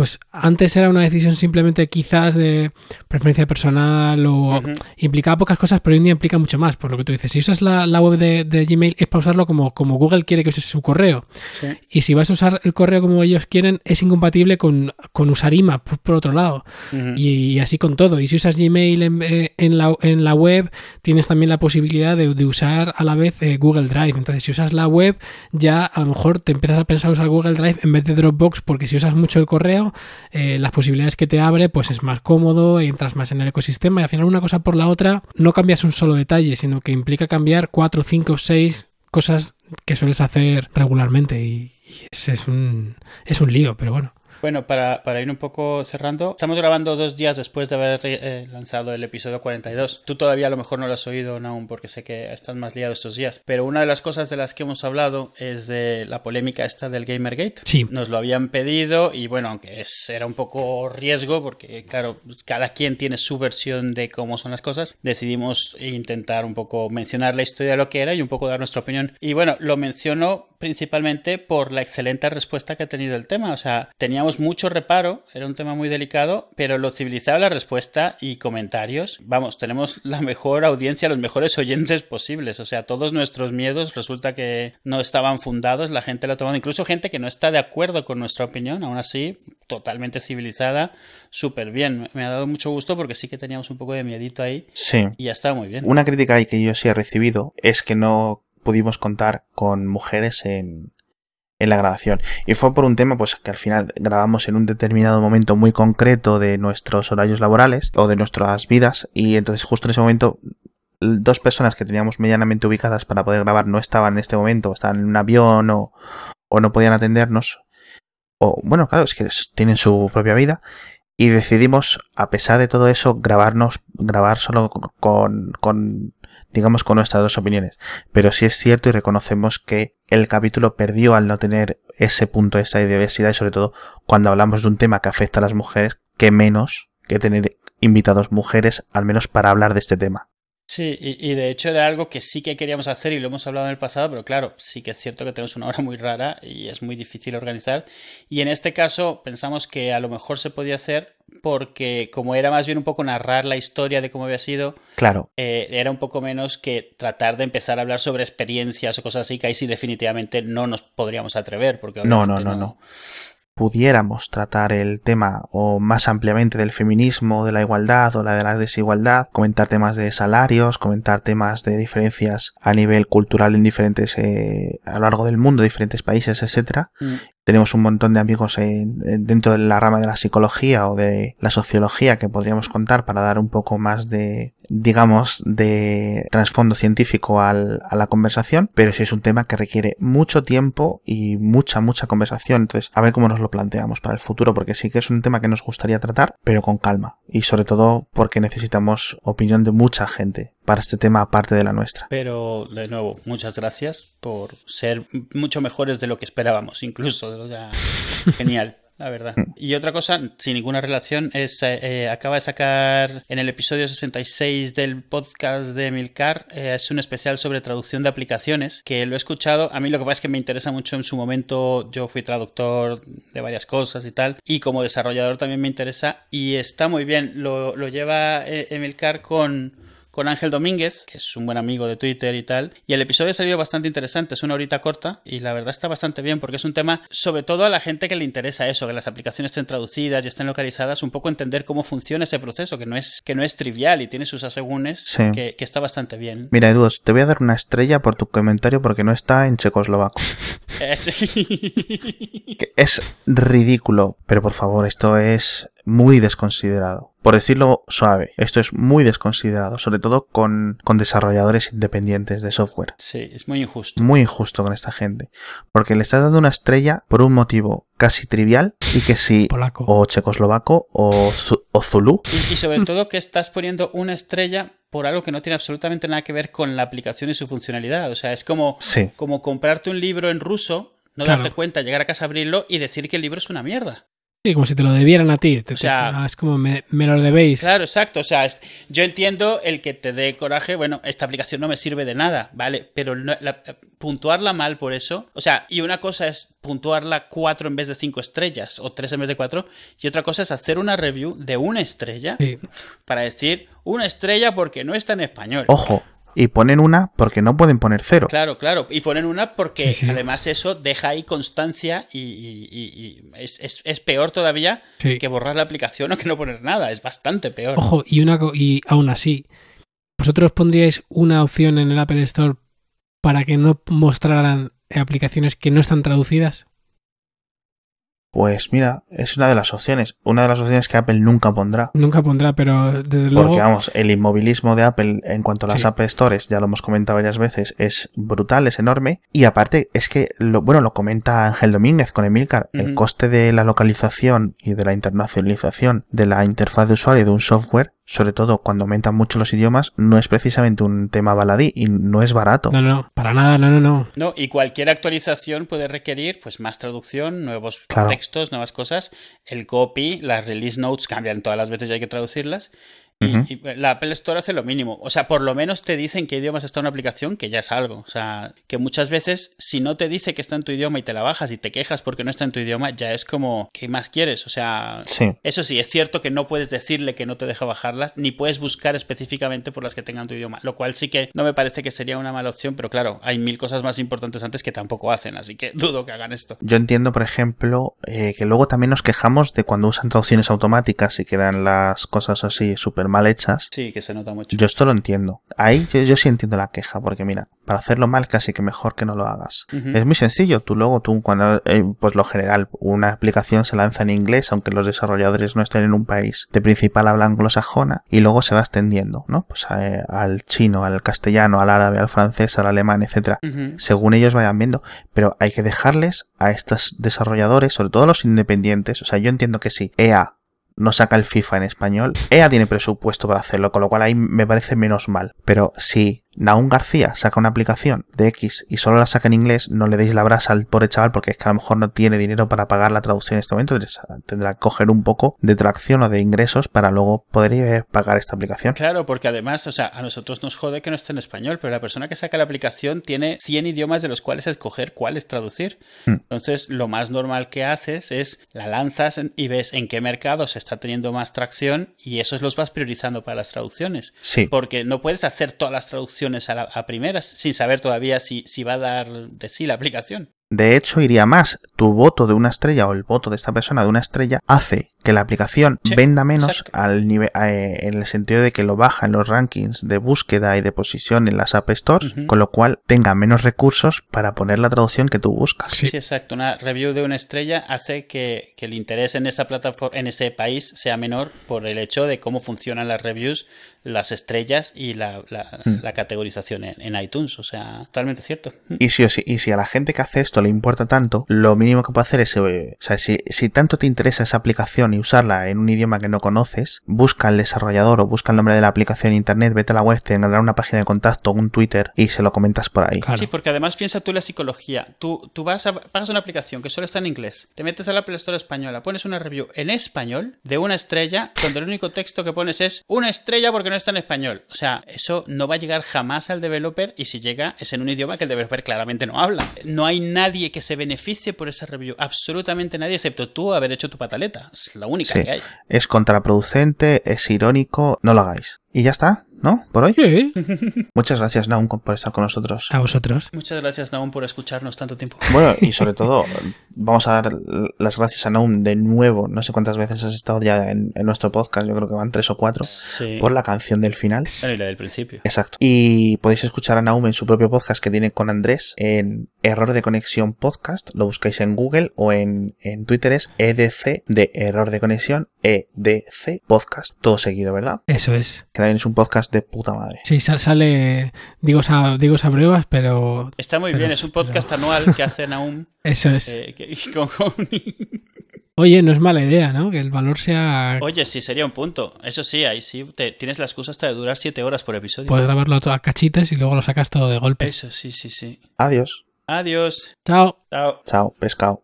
Pues antes era una decisión simplemente quizás de preferencia personal o implicaba pocas cosas, pero hoy en día implica mucho más. Por lo que tú dices, si usas la, la web de, de Gmail es para usarlo como, como Google quiere que uses su correo. Sí. Y si vas a usar el correo como ellos quieren, es incompatible con, con usar IMAP, por, por otro lado. Y, y así con todo. Y si usas Gmail en, eh, en la, en la web, tienes también la posibilidad de, de usar a la vez eh, Google Drive. Entonces, si usas la web, ya a lo mejor te empiezas a pensar usar Google Drive en vez de Dropbox, porque si usas mucho el correo, eh, las posibilidades que te abre, pues es más cómodo, entras más en el ecosistema y al final una cosa por la otra no cambias un solo detalle, sino que implica cambiar cuatro, cinco, seis cosas que sueles hacer regularmente y, ese es un, es un lío, pero bueno. Bueno, para, para, ir un poco cerrando, estamos grabando dos días después de haber eh, lanzado el episodio 42. Tú todavía a lo mejor no lo has oído aún porque sé que estás más liado estos días. Pero una de las cosas de las que hemos hablado es de la polémica esta del Gamergate. Sí. Nos lo habían pedido y bueno, aunque es, era un poco riesgo porque claro, cada quien tiene su versión de cómo son las cosas, decidimos intentar un poco mencionar la historia de lo que era y un poco dar nuestra opinión. Y bueno, lo menciono principalmente por la excelente respuesta que ha tenido el tema. O sea, teníamos mucho reparo, era un tema muy delicado, pero lo civilizaba la respuesta y comentarios. Vamos, tenemos la mejor audiencia, los mejores oyentes posibles. O sea, todos nuestros miedos resulta que no estaban fundados, la gente lo ha tomado, incluso gente que no está de acuerdo con nuestra opinión, aún así, totalmente civilizada, súper bien. Me ha dado mucho gusto porque sí que teníamos un poco de miedito ahí. Sí. Y ha estado muy bien. Una crítica ahí que yo sí he recibido es que no pudimos contar con mujeres en, en la grabación. Y fue por un tema, pues, que al final grabamos en un determinado momento muy concreto de nuestros horarios laborales o de nuestras vidas. Y entonces, justo en ese momento, dos personas que teníamos medianamente ubicadas para poder grabar no estaban en este momento, estaban en un avión o, o no podían atendernos. O, bueno, claro, es que tienen su propia vida. Y decidimos, a pesar de todo eso, grabarnos, grabar solo con, con digamos, con nuestras dos opiniones. Pero sí es cierto y reconocemos que el capítulo perdió al no tener ese punto, esa diversidad y sobre todo cuando hablamos de un tema que afecta a las mujeres, que menos que tener invitados mujeres, al menos para hablar de este tema. Sí, y, y, de hecho era algo que sí que queríamos hacer y lo hemos hablado en el pasado, pero claro, sí que es cierto que tenemos una hora muy rara y es muy difícil organizar. Y en este caso pensamos que a lo mejor se podía hacer porque como era más bien un poco narrar la historia de cómo había sido, claro, eh, era un poco menos que tratar de empezar a hablar sobre experiencias o cosas así que ahí sí definitivamente no nos podríamos atrever, porque no, no, no, no, no pudiéramos tratar el tema o más ampliamente del feminismo, de la igualdad o la de la desigualdad, comentar temas de salarios, comentar temas de diferencias a nivel cultural en diferentes eh, a lo largo del mundo, diferentes países, etcétera. Mm. Tenemos un montón de amigos en, en, dentro de la rama de la psicología o de la sociología que podríamos contar para dar un poco más de, digamos, de trasfondo científico al, a la conversación, pero sí es un tema que requiere mucho tiempo y mucha, mucha conversación. Entonces, a ver cómo nos lo planteamos para el futuro, porque sí que es un tema que nos gustaría tratar, pero con calma. Y sobre todo porque necesitamos opinión de mucha gente para este tema aparte de la nuestra. Pero, de nuevo, muchas gracias por ser mucho mejores de lo que esperábamos, incluso. O sea, genial la verdad. Y otra cosa, sin ninguna relación, es eh, acaba de sacar en el episodio 66 del podcast de Milcar, eh, es un especial sobre traducción de aplicaciones, que lo he escuchado. A mí lo que pasa es que me interesa mucho en su momento, yo fui traductor de varias cosas y tal, y como desarrollador también me interesa, y está muy bien, lo, lo lleva eh, Emilcar con con Ángel Domínguez, que es un buen amigo de Twitter y tal. Y el episodio ha salido bastante interesante, es una horita corta y la verdad está bastante bien porque es un tema, sobre todo a la gente que le interesa eso, que las aplicaciones estén traducidas y estén localizadas, un poco entender cómo funciona ese proceso, que no es, que no es trivial y tiene sus asegúnes, sí. que, que, está bastante bien. Mira, Edu, te voy a dar una estrella por tu comentario porque no está en checoslovaco. Eh, es ridículo, pero por favor, esto es muy desconsiderado. Por decirlo suave, esto es muy desconsiderado, sobre todo con, con, desarrolladores independientes de software. Sí, es muy injusto. Muy injusto con esta gente. Porque le estás dando una estrella por un motivo casi trivial y que si Polaco. o checoslovaco o, o zulú. Y, y sobre todo que estás poniendo una estrella por algo que no tiene absolutamente nada que ver con la aplicación y su funcionalidad. O sea, es como, sí. como comprarte un libro en ruso, no Claro. darte cuenta, llegar a casa, abrirlo y decir que el libro es una mierda. Sí, como si te lo debieran a ti. Te- O sea- te- ah, es como me, me lo debéis. Claro, exacto. O sea, es- yo entiendo el que te dé coraje, bueno, esta aplicación no me sirve de nada, ¿vale? Pero no- la- puntuarla mal por eso. O sea, y una cosa es puntuarla cuatro en vez de cinco estrellas, o tres en vez de cuatro, y otra cosa es hacer una review de una estrella Sí. para decir una estrella porque no está en español. Ojo, y ponen una porque no pueden poner cero. Claro, claro. Y ponen una porque Sí, sí. además eso deja ahí constancia y, y- y- y es, es- es peor todavía Sí. que borrar la aplicación o que no poner nada. Es bastante peor. Ojo, y, una, y aún así, ¿vosotros pondríais una opción en el Apple Store para que no mostraran aplicaciones que no están traducidas? Pues mira, es una de las opciones. Una de las opciones que Apple nunca pondrá. Nunca pondrá, pero desde luego. Porque vamos, el inmovilismo de Apple en cuanto a las Sí. App Stores, ya lo hemos comentado varias veces, es brutal, es enorme. Y aparte, es que, lo, bueno, lo comenta Ángel Domínguez con Emilcar, el coste de la localización y de la internacionalización de la interfaz de usuario de un software, sobre todo cuando aumentan mucho los idiomas, no es precisamente un tema baladí y no es barato. No, no, no, para nada, no, no, no. No, y cualquier actualización puede requerir pues más traducción, nuevos Claro. Textos, nuevas cosas. El copy, las release notes cambian todas las veces y hay que traducirlas. Y, la Apple Store hace lo mínimo. O sea, por lo menos te dicen qué idiomas está una aplicación, que ya es algo. O sea, que muchas veces, si no te dice que está en tu idioma y te la bajas y te quejas porque no está en tu idioma, ya es como, ¿qué más quieres? O sea, Sí. eso sí, es cierto que no puedes decirle que no te deja bajarlas, ni puedes buscar específicamente por las que tengan tu idioma, lo cual sí que no me parece que sería una mala opción, pero claro, hay mil cosas más importantes antes que tampoco hacen, así que dudo que hagan esto. Yo entiendo, por ejemplo, eh, que luego también nos quejamos de cuando usan traducciones automáticas y quedan las cosas así súper mal hechas. Sí, que se nota mucho. Yo esto lo entiendo. Ahí yo, yo sí entiendo la queja, porque mira, para hacerlo mal casi que mejor que no lo hagas. Es muy sencillo, tú luego, tú cuando, eh, pues lo general, una aplicación se lanza en inglés, aunque los desarrolladores no estén en un país de principal habla anglosajona, y luego se va extendiendo, ¿no? Pues eh, al chino, al castellano, al árabe, al francés, al alemán, etcétera según ellos vayan viendo, pero hay que dejarles a estos desarrolladores, sobre todo los independientes, o sea, yo entiendo que sí, EA no saca el FIFA en español, EA tiene presupuesto para hacerlo, con lo cual ahí me parece menos mal, pero si Naum García saca una aplicación de X y solo la saca en inglés, no le deis la brasa al pobre chaval porque es que a lo mejor no tiene dinero para pagar la traducción en este momento, entonces tendrá que coger un poco de tracción o de ingresos para luego poder eh, pagar esta aplicación. Claro, porque además, o sea, a nosotros nos jode que no esté en español, pero la persona que saca la aplicación tiene 100 idiomas de los cuales escoger cuáles traducir. Hmm. Entonces, lo más normal que haces es la lanzas y ves en qué mercados está teniendo más tracción y esos los vas priorizando para las traducciones. Sí, Porque no puedes hacer todas las traducciones a, la- a primeras sin saber todavía si, si va a dar de sí la aplicación. De hecho, iría más. Tu voto de una estrella o el voto de esta persona de una estrella hace que la aplicación Sí, venda menos exacto. al nivel, eh, en el sentido de que lo baja en los rankings de búsqueda y de posición en las App Stores, con lo cual tenga menos recursos para poner la traducción que tú buscas. Sí. Sí, exacto. Una review de una estrella hace que, que el interés en esa plataforma, en ese país, sea menor por el hecho de cómo funcionan las reviews, las estrellas y la, la- Mm. la categorización en, en iTunes. O sea, totalmente cierto. Y si, o si, y si a la gente que hace esto le importa tanto, lo mínimo que puede hacer es, eh, o sea, si, si tanto te interesa esa aplicación y usarla en un idioma que no conoces, busca al desarrollador o busca el nombre de la aplicación en internet, vete a la web, te encontrará una página de contacto, un Twitter y se lo comentas por ahí. Claro. Sí, porque además piensa tú la psicología. Tú, tú vas a, pagas una aplicación que solo está en inglés, te metes a la Apple Store española, pones una review en español de una estrella, donde el único texto que pones es una estrella porque no está en español. O sea, eso no va a llegar jamás al developer y si llega es en un idioma que el developer claramente no habla. No hay nadie que se beneficie por esa review, absolutamente nadie, excepto tú haber hecho tu pataleta. Es la única Sí. que hay. Es contraproducente, es irónico, no lo hagáis. Y ya está, ¿no? Por hoy. Sí, Muchas gracias, Naum, por estar con nosotros. a vosotros. Muchas gracias, Naum, por escucharnos tanto tiempo. Bueno, y sobre todo, vamos a dar las gracias a Naum de nuevo. No sé cuántas veces has estado ya en, en nuestro podcast, yo creo que van tres o cuatro, Sí. por la canción del final. Bueno, y la del principio. Exacto. Y podéis escuchar a Naum en su propio podcast que tiene con Andrés en Error de Conexión Podcast. Lo buscáis en Google o en, en Twitter es EDC de Error de Conexión, EDC Podcast. Todo seguido, ¿verdad? Eso es. Que también es un podcast de puta madre. Sí, sal- sale, digo, a, digo a pruebas, pero Está muy Pero bien, es un podcast anual que hace Naum. eso es. eh, que- con- con- Oye, no es mala idea, ¿no? Que el valor sea... Oye, sí, sería un punto. Eso sí, ahí sí te- tienes la excusa hasta de durar 7 horas por episodio. Puedes grabarlo a cachitas y luego lo sacas todo de golpe. Eso sí, sí, sí. Adiós. Adiós. Chao. Chao. Chao, pescado.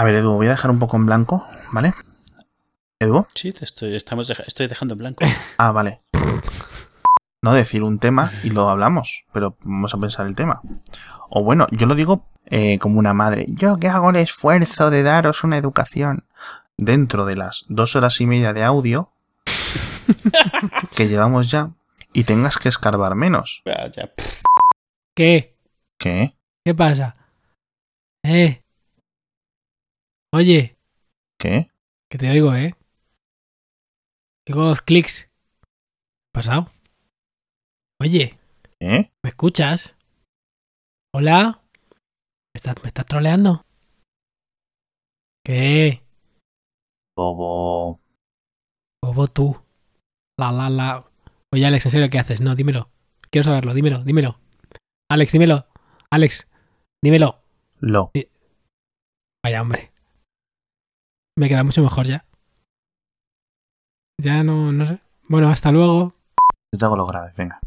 A ver, Edu, voy a dejar un poco en blanco, ¿vale? Edu. Sí, te estoy, estamos deja- estoy dejando en blanco. Ah, vale. No decir un tema y lo hablamos, pero vamos a pensar el tema. O bueno, yo lo digo eh, como una madre. Yo que hago el esfuerzo de daros una educación dentro de las dos horas y media de audio que llevamos ya y tengas que escarbar menos. ¿Qué? ¿Qué? ¿Qué pasa? ¿Eh? Oye, ¿Qué? que te oigo, ¿eh? Digo los clics. ¿Qué ha pasado? Oye, ¿Qué? ¿me escuchas? ¿Hola? ¿Me estás, me estás troleando? ¿Qué? Bobo. Bobo tú. La, la, la. Oye, Alex, ¿en serio qué haces? No, dímelo. Quiero saberlo, dímelo, dímelo. Alex, dímelo. Alex, dímelo. Lo. Vaya, hombre. Me queda mucho mejor ya. Ya no, no sé. Bueno, hasta luego. Yo te hago lo grave, venga.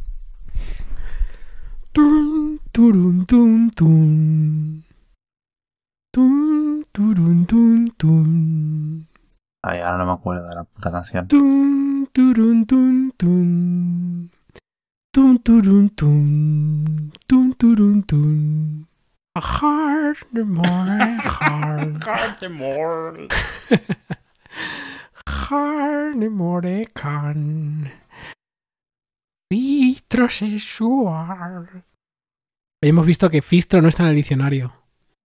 Tun, turun, tun, tun. Tun, turun, tun, tun. Ay, ahora no me acuerdo de la puta canción. Tun, turun, tun, tun. Tun, turun, tun. Tun, turun, tun. A heart, the more heart. Heart, the more can. Fitrosexual. Hemos visto que Fistro no está en el diccionario.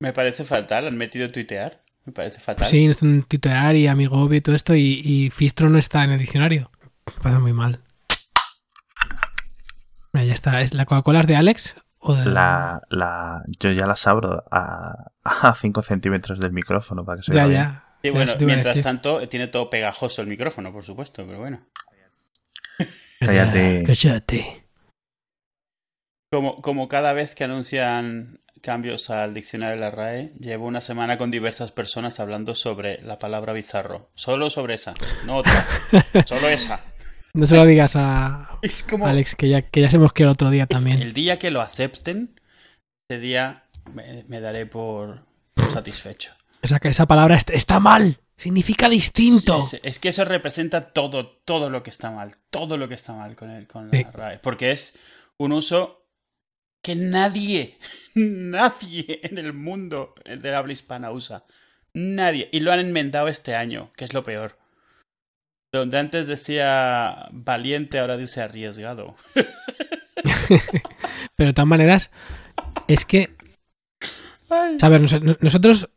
Me parece fatal, han metido tuitear. Me parece fatal. Pues sí, no está en Titular y Amigobi y todo esto, y, y Fistro no está en el diccionario. Me parece muy mal. Mira, ya está. ¿Es ¿La Coca-Cola es de Alex? La, la, yo ya las abro a, a 5 centímetros del micrófono para que se Ya, bien. ya. Sí, bueno, mientras tanto, tiene todo pegajoso el micrófono, por supuesto, pero bueno. Cállate. Cállate. Como, como cada vez que anuncian cambios al diccionario de la RAE, llevo una semana con diversas personas hablando sobre la palabra bizarro. Solo sobre esa, no otra. Solo esa. No se lo digas a Es como Alex, que ya, que ya se mosqueó el otro día también. el día que lo acepten, ese día me, me daré por, satisfecho. Esa, esa palabra est- está mal. Significa distinto. Es, es que eso representa todo, todo lo que está mal, todo lo que está mal con, el, con Sí. la RAE. Porque es un uso que nadie, nadie en el mundo del habla hispana usa. Nadie. Y lo han enmendado este año, que es lo peor. Donde antes decía valiente, ahora dice arriesgado. Pero de todas maneras, es que. A ver, nos- nosotros,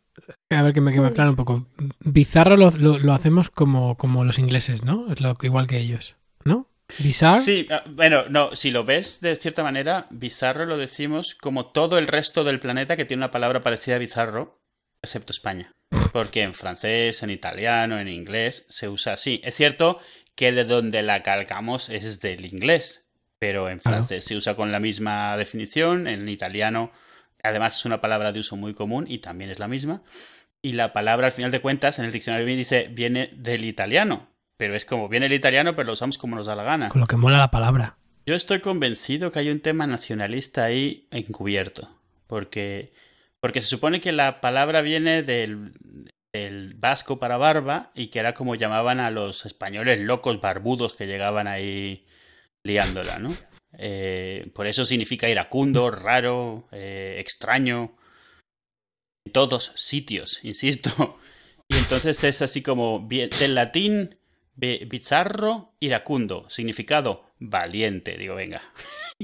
a ver que me, que me aclare un poco. Bizarro lo, lo- lo hacemos como, como los ingleses, ¿no? Es lo, igual que ellos, ¿no? Bizarro. Sí, ah, bueno, no, si lo ves de cierta manera, bizarro lo decimos como todo el resto del planeta que tiene una palabra parecida a bizarro, excepto España. Porque en francés, en italiano, en inglés se usa así. Es cierto que de donde la calcamos es del inglés, pero en francés se usa con la misma definición, en italiano además es una palabra de uso muy común y también es la misma. Y la palabra, al final de cuentas, en el diccionario dice viene del italiano. Pero es como viene el italiano, pero lo usamos como nos da la gana. Con lo que mola la palabra. Yo estoy convencido que hay un tema nacionalista ahí encubierto. Porque, porque se supone que la palabra viene del, vasco para barba y que era como llamaban a los españoles locos barbudos que llegaban ahí liándola, ¿no? Eh, por eso significa iracundo, raro, eh, extraño. En todos sitios, insisto. Y entonces es así como del latín bi- bizarro, iracundo. Significado valiente. Digo, venga.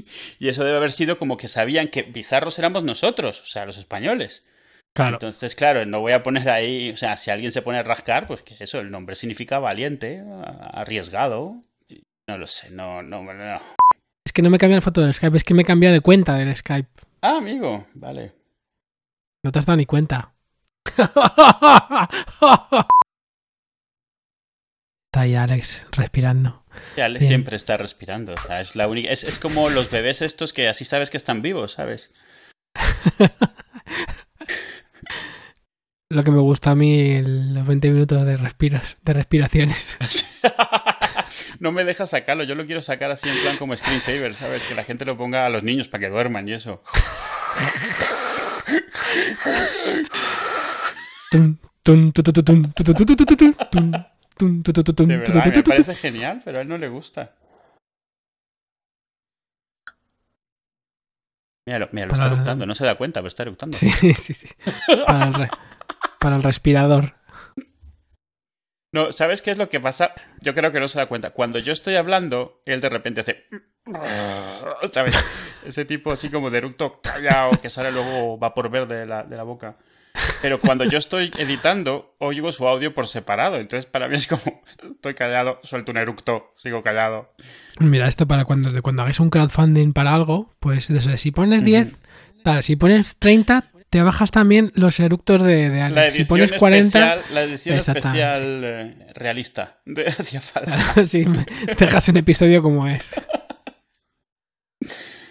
Y eso debe haber sido como que sabían que bizarros éramos nosotros, o sea, los españoles. Claro. Entonces, claro, no voy a poner ahí, o sea, si alguien se pone a rascar, pues que eso, el nombre significa valiente, arriesgado. No lo sé, no, no, no. Es que no me cambia la foto del Skype, es que me he cambiado de cuenta del Skype. Ah, amigo, vale. No te has dado ni cuenta. Está ahí Alex respirando. Que Alex Bien. siempre está respirando, o sea, es la única, es, es como los bebés estos que así sabes que están vivos, ¿sabes? Lo que me gusta a mí, los 20 minutos de, respiros, de respiraciones. no me deja sacarlo, yo lo quiero sacar así en plan como screensaver, ¿sabes? Que la gente lo ponga a los niños para que duerman y eso. De verdad, me parece genial, pero a él no le gusta. Mira, mira, lo está Para- eructando, no se da cuenta, pero está eructando. Sí, sí, sí. Para el, re- para el respirador. No, ¿sabes qué es lo que pasa? Yo creo que no se da cuenta. Cuando yo estoy hablando, él de repente hace. ¿Sabes? Ese tipo así como de eructo callado que sale luego vapor verde de la, de la boca. Pero cuando yo estoy editando, oigo su audio por separado. Entonces, para mí es como: estoy callado, suelto un eructo, sigo callado. Mira, esto para cuando, cuando hagáis un crowdfunding para algo, pues si pones 10, tal, si pones 30, te bajas también los eructos de, de La. Si pones 40, especial, la edición especial eh, realista de falta. sí, dejas un episodio como es.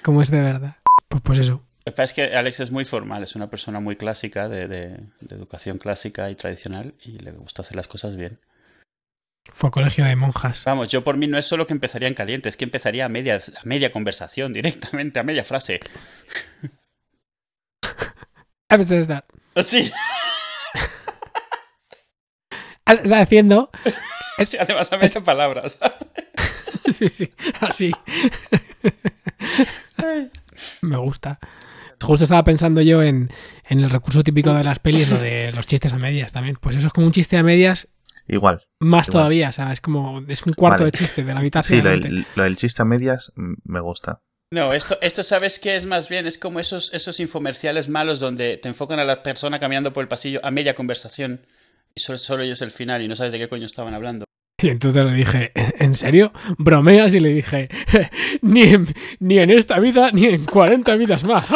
Como es de verdad. Pues, pues eso. Lo que pasa es que Alex es muy formal, es una persona muy clásica, de, de- de educación clásica y tradicional, y le gusta hacer las cosas bien. Fue colegio de monjas. Vamos, yo por mí no es solo que empezaría en caliente, es que empezaría a media, a media conversación, directamente, a media frase. A veces está, Sí, está haciendo. sí, además a media palabras. Sí, sí, así. Me gusta. Justo estaba pensando yo en, en el recurso típico de las pelis, lo de los chistes a medias también. Pues eso es como un chiste a medias Igual. más Igual. todavía. O sea, es como. Es un cuarto Vale. de chiste de la mitad. Sí, lo del, lo del chiste a medias me gusta. No, esto, esto sabes qué es más bien, es como esos, esos infomerciales malos donde te enfocan a la persona caminando por el pasillo a media conversación y solo, solo oyes el final y no sabes de qué coño estaban hablando. Y entonces le dije, ¿en serio? ¿Bromeas? Y le dije, ni en, ni en esta vida, ni en 40 vidas más.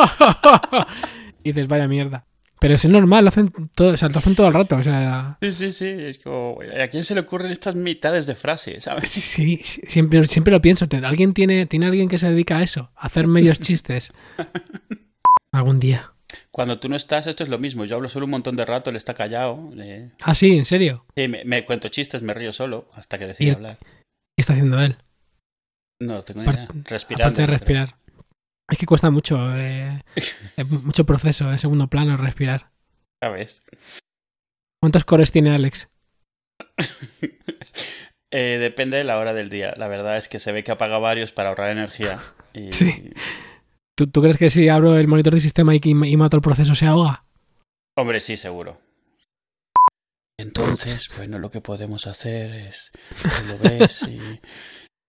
y dices, vaya mierda. Pero es normal, lo hacen todo, o sea, lo hacen todo el rato. O sea, Sí, sí, sí, es como, ¿a quién se le ocurren estas mitades de frase, sabes? sí, sí, sí, siempre, siempre lo pienso. ¿te- ¿Alguien tiene, ¿Tiene alguien que se dedica a eso? A hacer medios chistes. Algún día. Cuando tú no estás, esto es lo mismo. Yo hablo solo un montón de rato, él está callado. eh, Ah, sí, en serio. sí, me, me cuento chistes, me río solo hasta que decide hablar. ¿Qué está haciendo él? No tengo ni Apar- idea. Respirando. Aparte de creo. respirar. Es que cuesta mucho, eh, eh, mucho proceso en segundo plano respirar. ¿Sabes? ¿Cuántos cores tiene Alex? Eh, depende de la hora del día. La verdad es que se ve que apaga varios para ahorrar energía. Y... Sí. ¿Tú, tú crees que si abro el monitor del sistema y, y mato el proceso se ahoga? Hombre, sí, seguro. Entonces, bueno, lo que podemos hacer es, lo ves y...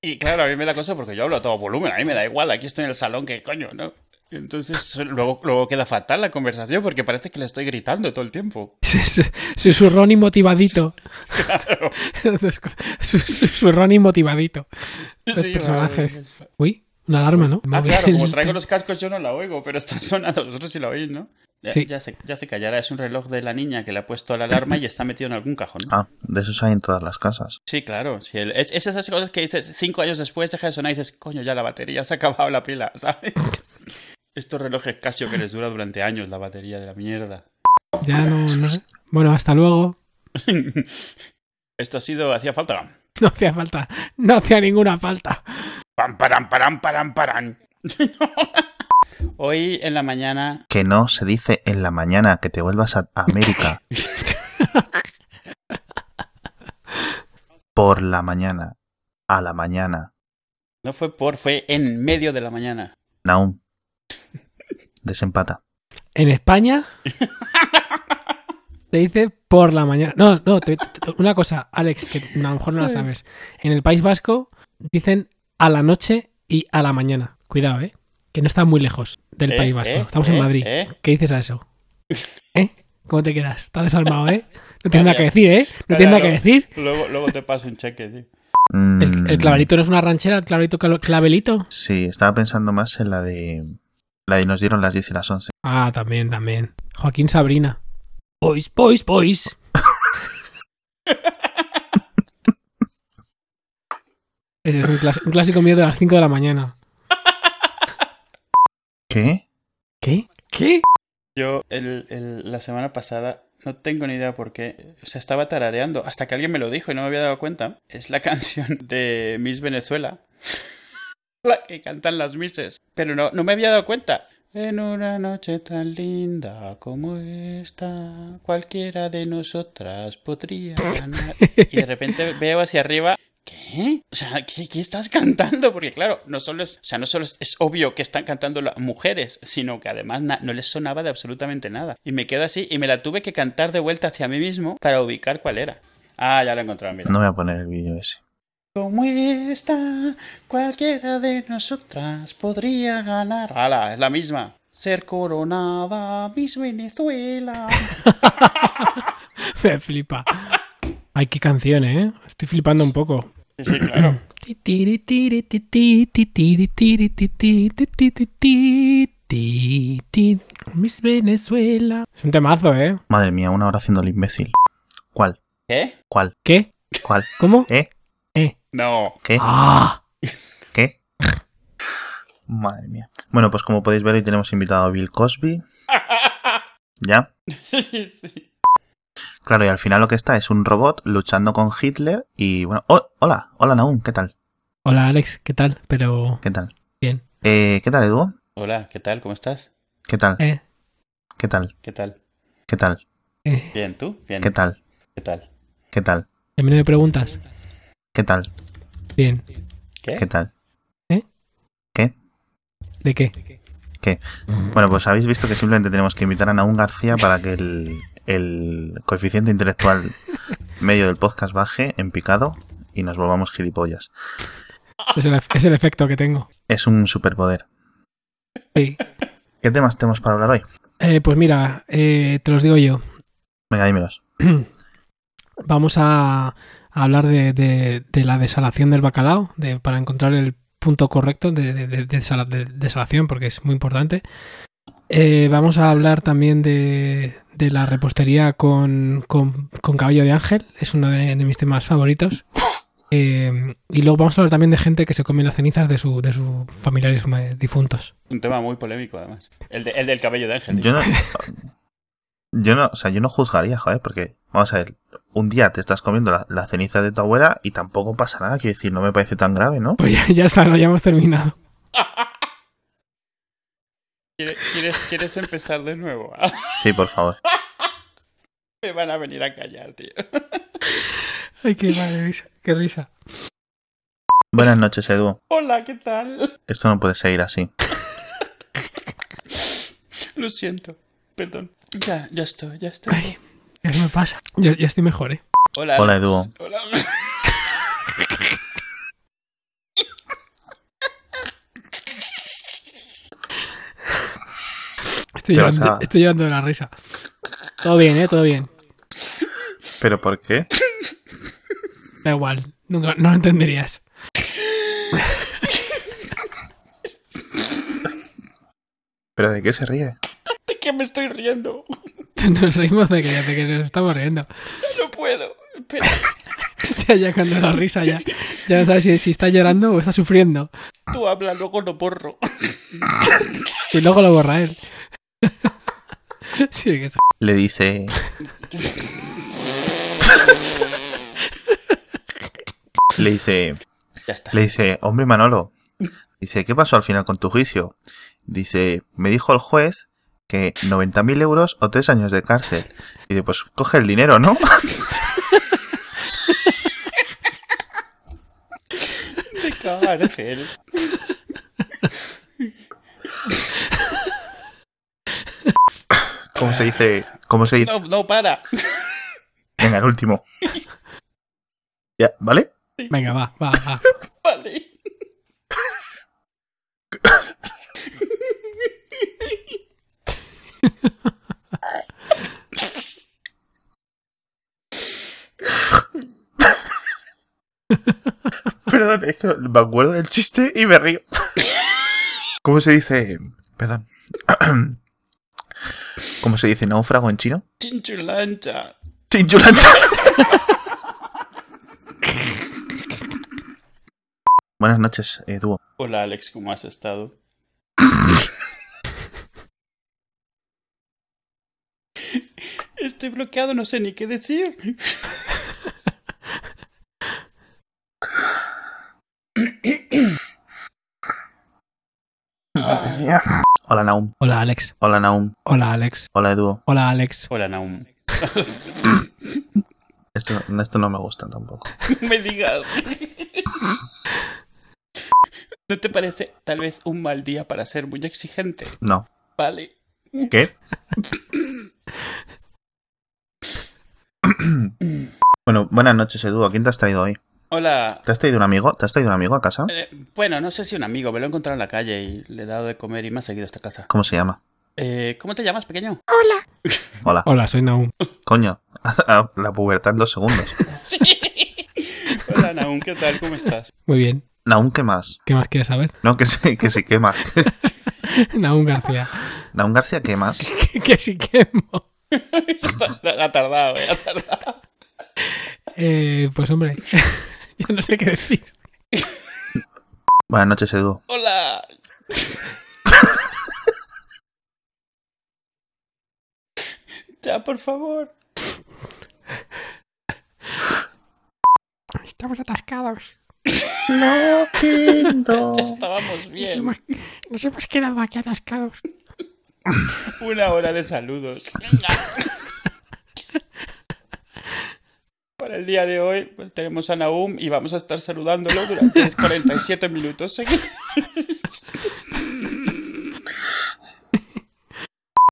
Y claro, a mí me da cosa porque yo hablo a todo volumen, a mí me da igual, aquí estoy en el salón, que coño, ¿no? Entonces, luego, luego queda fatal la conversación porque parece que le estoy gritando todo el tiempo. Susurrón y motivadito. Claro. Su- Susurrón y motivadito. Los Sí, personajes. vale. Uy, una alarma, ¿no? Ah, claro, como traigo los cascos yo no la oigo, pero está sonando, vosotros sí la oís, ¿no? Ya, Sí. ya, se, ya se callará, es un reloj de la niña que le ha puesto la alarma y está metido en algún cajón. Ah, de esos hay en todas las casas. Sí, claro. Sí, el- es, es esas cosas que dices cinco años después, deja de sonar y dices, coño, ya la batería se ha acabado la pila, ¿sabes? Estos relojes Casio que les dura durante años la batería de la mierda. Ya no, no sé. Bueno, hasta luego. Esto ha sido, hacía falta. No hacía falta. No hacía ninguna falta. Pam, param, param, param, param. Hoy en la mañana, Que no se dice en la mañana que te vuelvas a América. Por la mañana. A la mañana. no fue por, fue en medio de la mañana. Naum. Desempata. En España se dice por la mañana. No, no, te- te- una cosa, Alex, que a lo mejor no la sabes. En el País Vasco dicen a la noche y a la mañana. Cuidado, ¿eh? Que no está muy lejos del Eh, País Vasco. eh, Estamos en eh, Madrid. eh. ¿Qué dices a eso? ¿Eh? ¿Cómo te quedas? Estás desarmado, ¿eh? No tienes nada que decir, ¿eh? No tienes nada que decir. Luego, luego te paso un cheque, tío. ¿El, el clavelito no es una ranchera? ¿El clavelito cla- clavelito? Sí, estaba pensando más en la de. La de nos dieron las 10 y las 11. Ah, también, también. Joaquín Sabrina. Boys, boys, boys. Ese es un, clas- un clásico mío de las 5 de la mañana. ¿Qué? ¿Qué? ¿Qué? Yo el, el- la semana pasada no tengo ni idea por qué. O sea, estaba tarareando hasta que alguien me lo dijo y no me había dado cuenta. Es la canción de Miss Venezuela. La que cantan las Misses. Pero no, no me había dado cuenta. En una noche tan linda como esta, cualquiera de nosotras podría ganar. Y de repente veo hacia arriba. ¿Qué? O sea, ¿qué, qué estás cantando? Porque claro, no solo es, o sea, no solo es, es obvio que están cantando las mujeres, sino que además na- no les sonaba de absolutamente nada. Y me quedo así y me la tuve que cantar de vuelta hacia mí mismo para ubicar cuál era. Ah, ya lo he encontrado, mira. No voy a poner el vídeo ese. Como esta, cualquiera de nosotras podría ganar. ¡Hala! Es la misma. Ser coronada, Miss Venezuela. Me flipa. Ay, qué canción, ¿eh? Estoy flipando un poco. Sí, sí, claro. Miss Venezuela. Es un temazo, ¿eh? Madre mía, una hora haciendo el imbécil. ¿Cuál? ¿Qué? ¿Cuál? ¿Qué? ¿Cuál? ¿Cómo? ¿Eh? Eh. No. ¿Qué? ¡Ah! ¿Qué? Madre mía. Bueno, pues como podéis ver, hoy tenemos invitado a Bill Cosby. ¿Ya? Sí, sí. Claro, y al final lo que está es un robot luchando con Hitler y bueno... oh, hola, hola Naum, ¿qué tal? Hola, Alex, ¿qué tal? Pero. ¿Qué tal? Bien. Eh, ¿Qué tal, Edu? Hola, ¿qué tal? ¿Cómo estás? ¿Qué tal? Eh, ¿Qué tal? ¿Qué tal? ¿Qué tal? eh. Bien, ¿tú? Bien. ¿Qué tal? ¿Qué tal? ¿Qué tal? A mí no me preguntas. ¿Qué tal? Bien. ¿Qué? ¿Qué tal? ¿De qué? Bueno, pues habéis visto que simplemente tenemos que invitar a Naum García para que el, el coeficiente intelectual medio del podcast baje en picado y nos volvamos gilipollas. Es el, es el efecto que tengo. Es un superpoder. Sí. ¿Qué temas tenemos para hablar hoy? Eh, pues mira, eh, te los digo yo. Venga, dímelos. Vamos a, a hablar de, de- de la desalación del bacalao, de, para encontrar el punto correcto de, de desalación, porque es muy importante. Eh, vamos a hablar también de, de la repostería con, con- con cabello de ángel, es uno de, de mis temas favoritos. Eh, y luego vamos a hablar también de gente que se come las cenizas de, su, de sus familiares eh, difuntos. Un tema muy polémico, además. El, de- el del cabello de ángel. Yo no, yo no, o sea, yo no juzgaría, joder, porque, vamos a ver, un día te estás comiendo la, la ceniza de tu abuela y tampoco pasa nada, quiero decir, no me parece tan grave, ¿no? Pues ya, ya está, ¿no? ya hemos terminado. ¿Quieres, empezar de nuevo? Sí, por favor. Me van a venir a callar, tío. Ay, qué madre risa, qué risa. Buenas noches, Edu. Hola, ¿qué tal? Esto no puede seguir así. Lo siento. Perdón. Ya, ya estoy, ya estoy. Ay, ya me pasa. Ya, ya estoy mejor, ¿eh? Hola, Hola. Edu. Hola. Estoy llorando, a- estoy llorando de la risa. Todo bien, ¿eh? Todo bien. ¿Pero por qué? Da igual, nunca, no lo entenderías. ¿Pero de qué se ríe? ¿De qué me estoy riendo? Nos reímos de que, de que nos estamos riendo. No puedo. Espera. Ya, ya cuando la risa ya, ya no sabes si, si está llorando o está sufriendo. Tú habla, luego no borro. Y luego lo borra él. Sí, que está- Le dice... Le dice... Ya está. Le dice, hombre Manolo, dice, ¿qué pasó al final con tu juicio? Dice, me dijo el juez que 90.000 euros o 3 años de cárcel. Y dice, pues coge el dinero, ¿no? ¿Cómo se dice? ¿Cómo se dice? No, no, para. Venga, el último. Ya, ¿vale? Venga, va, va, va. Vale. Perdón, es que me acuerdo del chiste y me río. ¿Cómo se dice? Perdón. ¿Cómo se dice náufrago en chino? Chinchulancha. Chinchulancha. Buenas noches, eh, dúo. Hola, Alex, ¿cómo has estado? Estoy bloqueado, no sé ni qué decir. Hola Naum. Hola, Alex. Hola Naum. Hola, Alex. Hola Edu. Hola, Alex. Hola, Naum. Esto, esto no me gusta tampoco. No me digas. ¿No te parece tal vez un mal día para ser muy exigente? No. Vale. ¿Qué? bueno, buenas noches Edu. ¿A quién te has traído hoy? Hola. ¿Te has traído un amigo? ¿Te has traído un amigo a casa? Eh, bueno, no sé si un amigo, me lo he encontrado en la calle y le he dado de comer y me ha seguido a esta casa. ¿Cómo se llama? Eh, ¿Cómo te llamas, pequeño? Hola. Hola, soy Naum. Coño. La pubertad en dos segundos. Sí. Hola, Naum, ¿qué tal? ¿Cómo estás? Muy bien. Naum, ¿qué más? ¿Qué más quieres saber? No, que sí, que sí, ¿qué más? Naum García. Naum García, ¿qué más? que, que sí quemo. ha tardado, eh, ha tardado. Eh, pues hombre, yo no sé qué decir. Buenas noches Edu. Hola. ya, por favor. Estamos atascados. No, Ya estábamos Nos bien. hemos, nos hemos quedado aquí atascados. Una hora de saludos. Venga. Para el día de hoy pues, tenemos a Naum y vamos a estar saludándolo durante 47 minutos seguidos.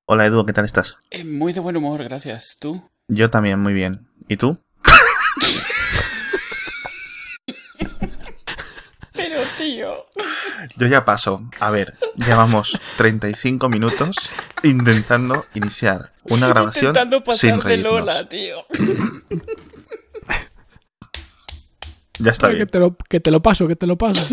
Hola Edu, ¿qué tal estás? Eh, Muy de buen humor, gracias. ¿Tú? Yo también, muy bien. ¿Y tú? Pero, tío. Yo ya paso. A ver, llevamos 35 minutos intentando iniciar una grabación Intentando pasar sin de reírnos. Lola, tío. Ya está que, bien, te lo, que te lo paso, que te lo paso.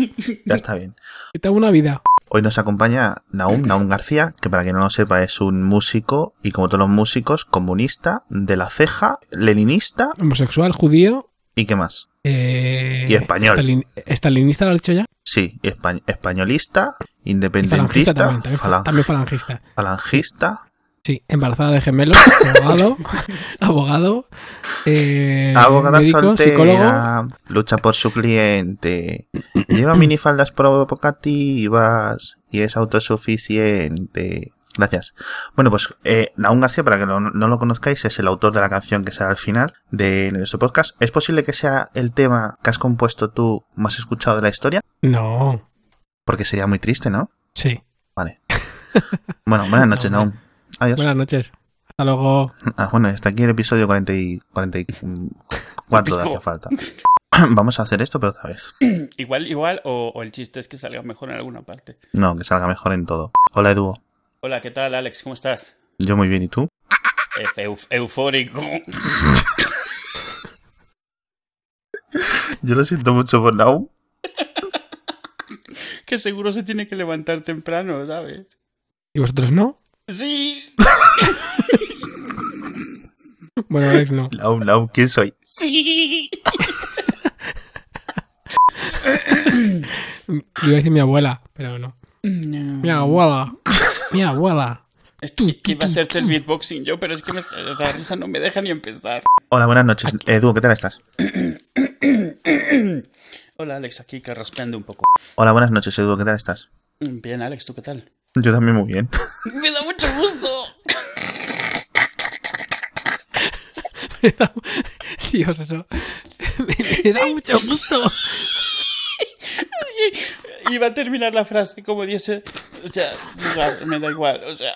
ya está bien. Que te hago una vida. Hoy nos acompaña Naum, Naum García, que para quien no lo sepa es un músico y como todos los músicos, comunista, de la ceja, leninista Homosexual, judío. y qué más. eh, Y español. estalin- ¿Estalinista lo has dicho ya? Sí, espa- españolista, Y falangista independentista, también. También, falan- también falangista. falangista, Sí, embarazada de gemelos, abogado, abogado, eh, abogada médico, soltera, psicólogo. lucha por su cliente, lleva minifaldas provocativas y es autosuficiente. Gracias. Bueno, pues eh, Naum García, para que no, no lo conozcáis, es el autor de la canción que será al final de nuestro podcast. ¿Es posible que sea el tema que has compuesto tú más escuchado de la historia? No, Porque sería muy triste, ¿no? sí. Vale. Bueno, buenas noches, No, Naum. Adiós. Buenas noches. Hasta luego. Ah, bueno, hasta aquí el episodio 40 y 44 de Hacía Falta. Vamos a hacer esto, pero otra vez. Igual, igual, o, o el chiste es que salga mejor en alguna parte. No, que salga mejor en todo. Hola, Edu. Hola, ¿qué tal, Alex? ¿Cómo estás? Yo muy bien, ¿y tú? Euf- eufórico. Yo lo siento mucho por Naum. Que seguro se tiene que levantar temprano, ¿sabes? ¿Y vosotros no? Sí. Bueno, Alex no. Naum, Naum, ¿quién soy? Sí. Iba a decir mi abuela, pero no. Mi abuela. Mi abuela. Es que, que iba a hacerte el beatboxing yo, pero es que me, la risa no me deja ni empezar. Hola, buenas noches. Edu, ¿qué tal estás? Hola, Alex, aquí carraspeando un poco. Hola, buenas noches, Edu, ¿qué tal estás? Bien, Alex, ¿tú qué tal? Yo también muy bien. Me da mucho gusto. Me da- Dios, eso. Me, me da mucho gusto. Iba a terminar la frase como diese. O sea, igual, me da igual, o sea.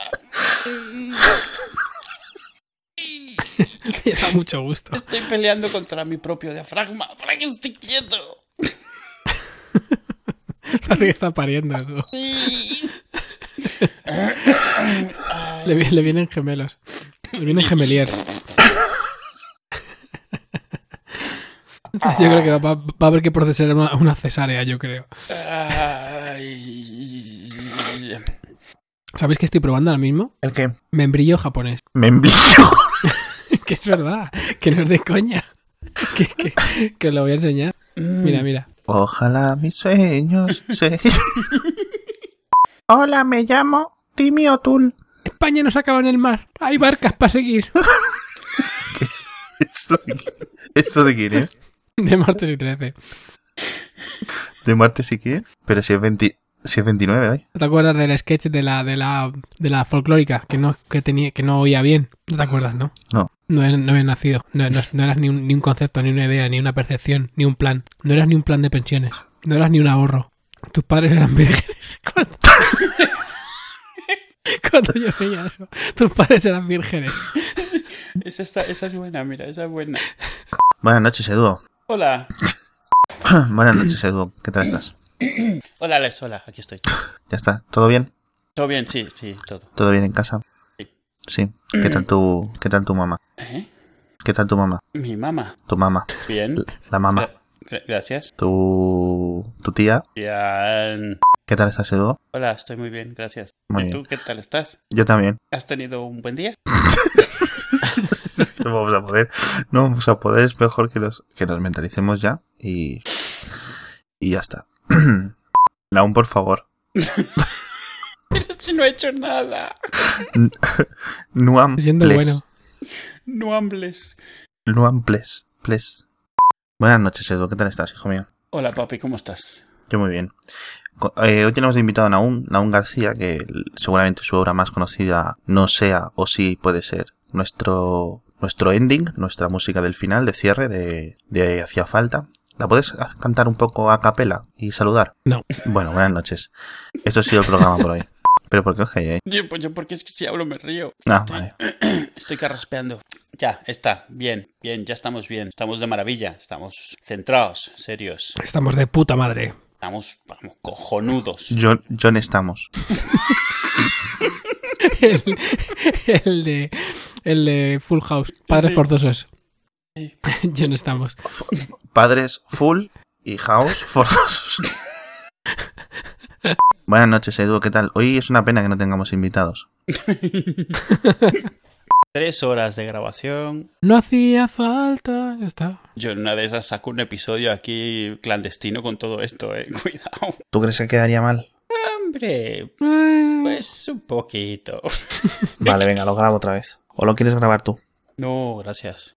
Me da mucho gusto. Estoy peleando contra mi propio diafragma. ¿Para que esté quieto? Parece que está pariendo. tú. Sí. Le, vi- le vienen gemelos. Le vienen gemeliers. Yo creo que va, va a haber que procesar una, una cesárea, yo creo. ¿Sabéis que estoy probando ahora mismo? ¿El qué? Membrillo japonés. Me envío. que es verdad, que no es de coña. Que, que, que os lo voy a enseñar. Mira, mira. Ojalá mis sueños se... Hola, me llamo Timmy O'Toole. España no se acaba en el mar. Hay barcas para seguir. ¿Esto de, ¿Esto de quién es? De martes y 13. ¿De Marte si quiere? Pero si es 20... Si es 29 hoy. ¿No te acuerdas del sketch de la, de la, de la folclórica que no, que tenía, que no oía bien? ¿No te acuerdas, no? No. No, no habías nacido. No, no, no eras ni un, ni un concepto, ni una idea, ni una percepción, ni un plan. No eras ni un plan de pensiones. No eras ni un ahorro. Tus padres eran vírgenes. Cuando, Cuando yo veía eso. Tus padres eran vírgenes. Esa, está, esa es buena, mira, esa es buena. Buenas noches, Edu. Hola. Buenas noches, Edu. ¿Qué tal estás? Hola, Alex, hola, aquí estoy. ¿Ya está? ¿Todo bien? ¿Todo bien? Sí, sí, todo. ¿Todo bien en casa? Sí. Sí. ¿Qué tal tu, qué tal tu mamá? ¿Eh? ¿Qué tal tu mamá? Mi mamá. Tu mamá. Bien. La mamá. Gra- gracias. Tu, tu tía. Bien. ¿Qué tal estás, Edu? Hola, estoy muy bien, gracias. Muy ¿Y bien. tú qué tal estás? Yo también. ¿Has tenido un buen día? no vamos a poder. No vamos a poder. Es mejor que los, que nos mentalicemos ya. Y, y ya está. Aún, por favor. Pero si no he hecho nada. Nuam Siendo bueno. No hables. Nuam ples. Ples. Buenas noches, Edu. ¿Qué tal estás, hijo mío? Hola, papi, ¿cómo estás? Yo muy bien. Eh, hoy tenemos de invitado a Naum, Naum García, que seguramente su obra más conocida no sea o sí puede ser nuestro, nuestro ending, nuestra música del final, de cierre, de, de Hacía Falta. ¿La puedes cantar un poco a capela y saludar? No. Bueno, buenas noches. Esto ha sido el programa por hoy. ¿Pero por qué os calláis? Yo, pues yo porque es que si hablo me río. Ah, Estoy- vale. Estoy carraspeando. Ya, está. Bien, bien, ya estamos bien. Estamos de maravilla. Estamos centrados, serios. Estamos de puta madre. Estamos, vamos, cojonudos. John, John estamos. El, el de, el de Full House. Padres Sí. forzosos. Sí. No estamos. Padres full y house forzosos. Buenas noches, Edu. ¿Qué tal? Hoy es una pena que no tengamos invitados. Tres horas de grabación. No hacía falta. Ya está. Yo en una de esas saco un episodio aquí clandestino con todo esto, eh. Cuidado. ¿Tú crees que quedaría mal? Hombre, Eh, pues un poquito. Vale, venga, lo grabo otra vez. ¿O lo quieres grabar tú? No, gracias.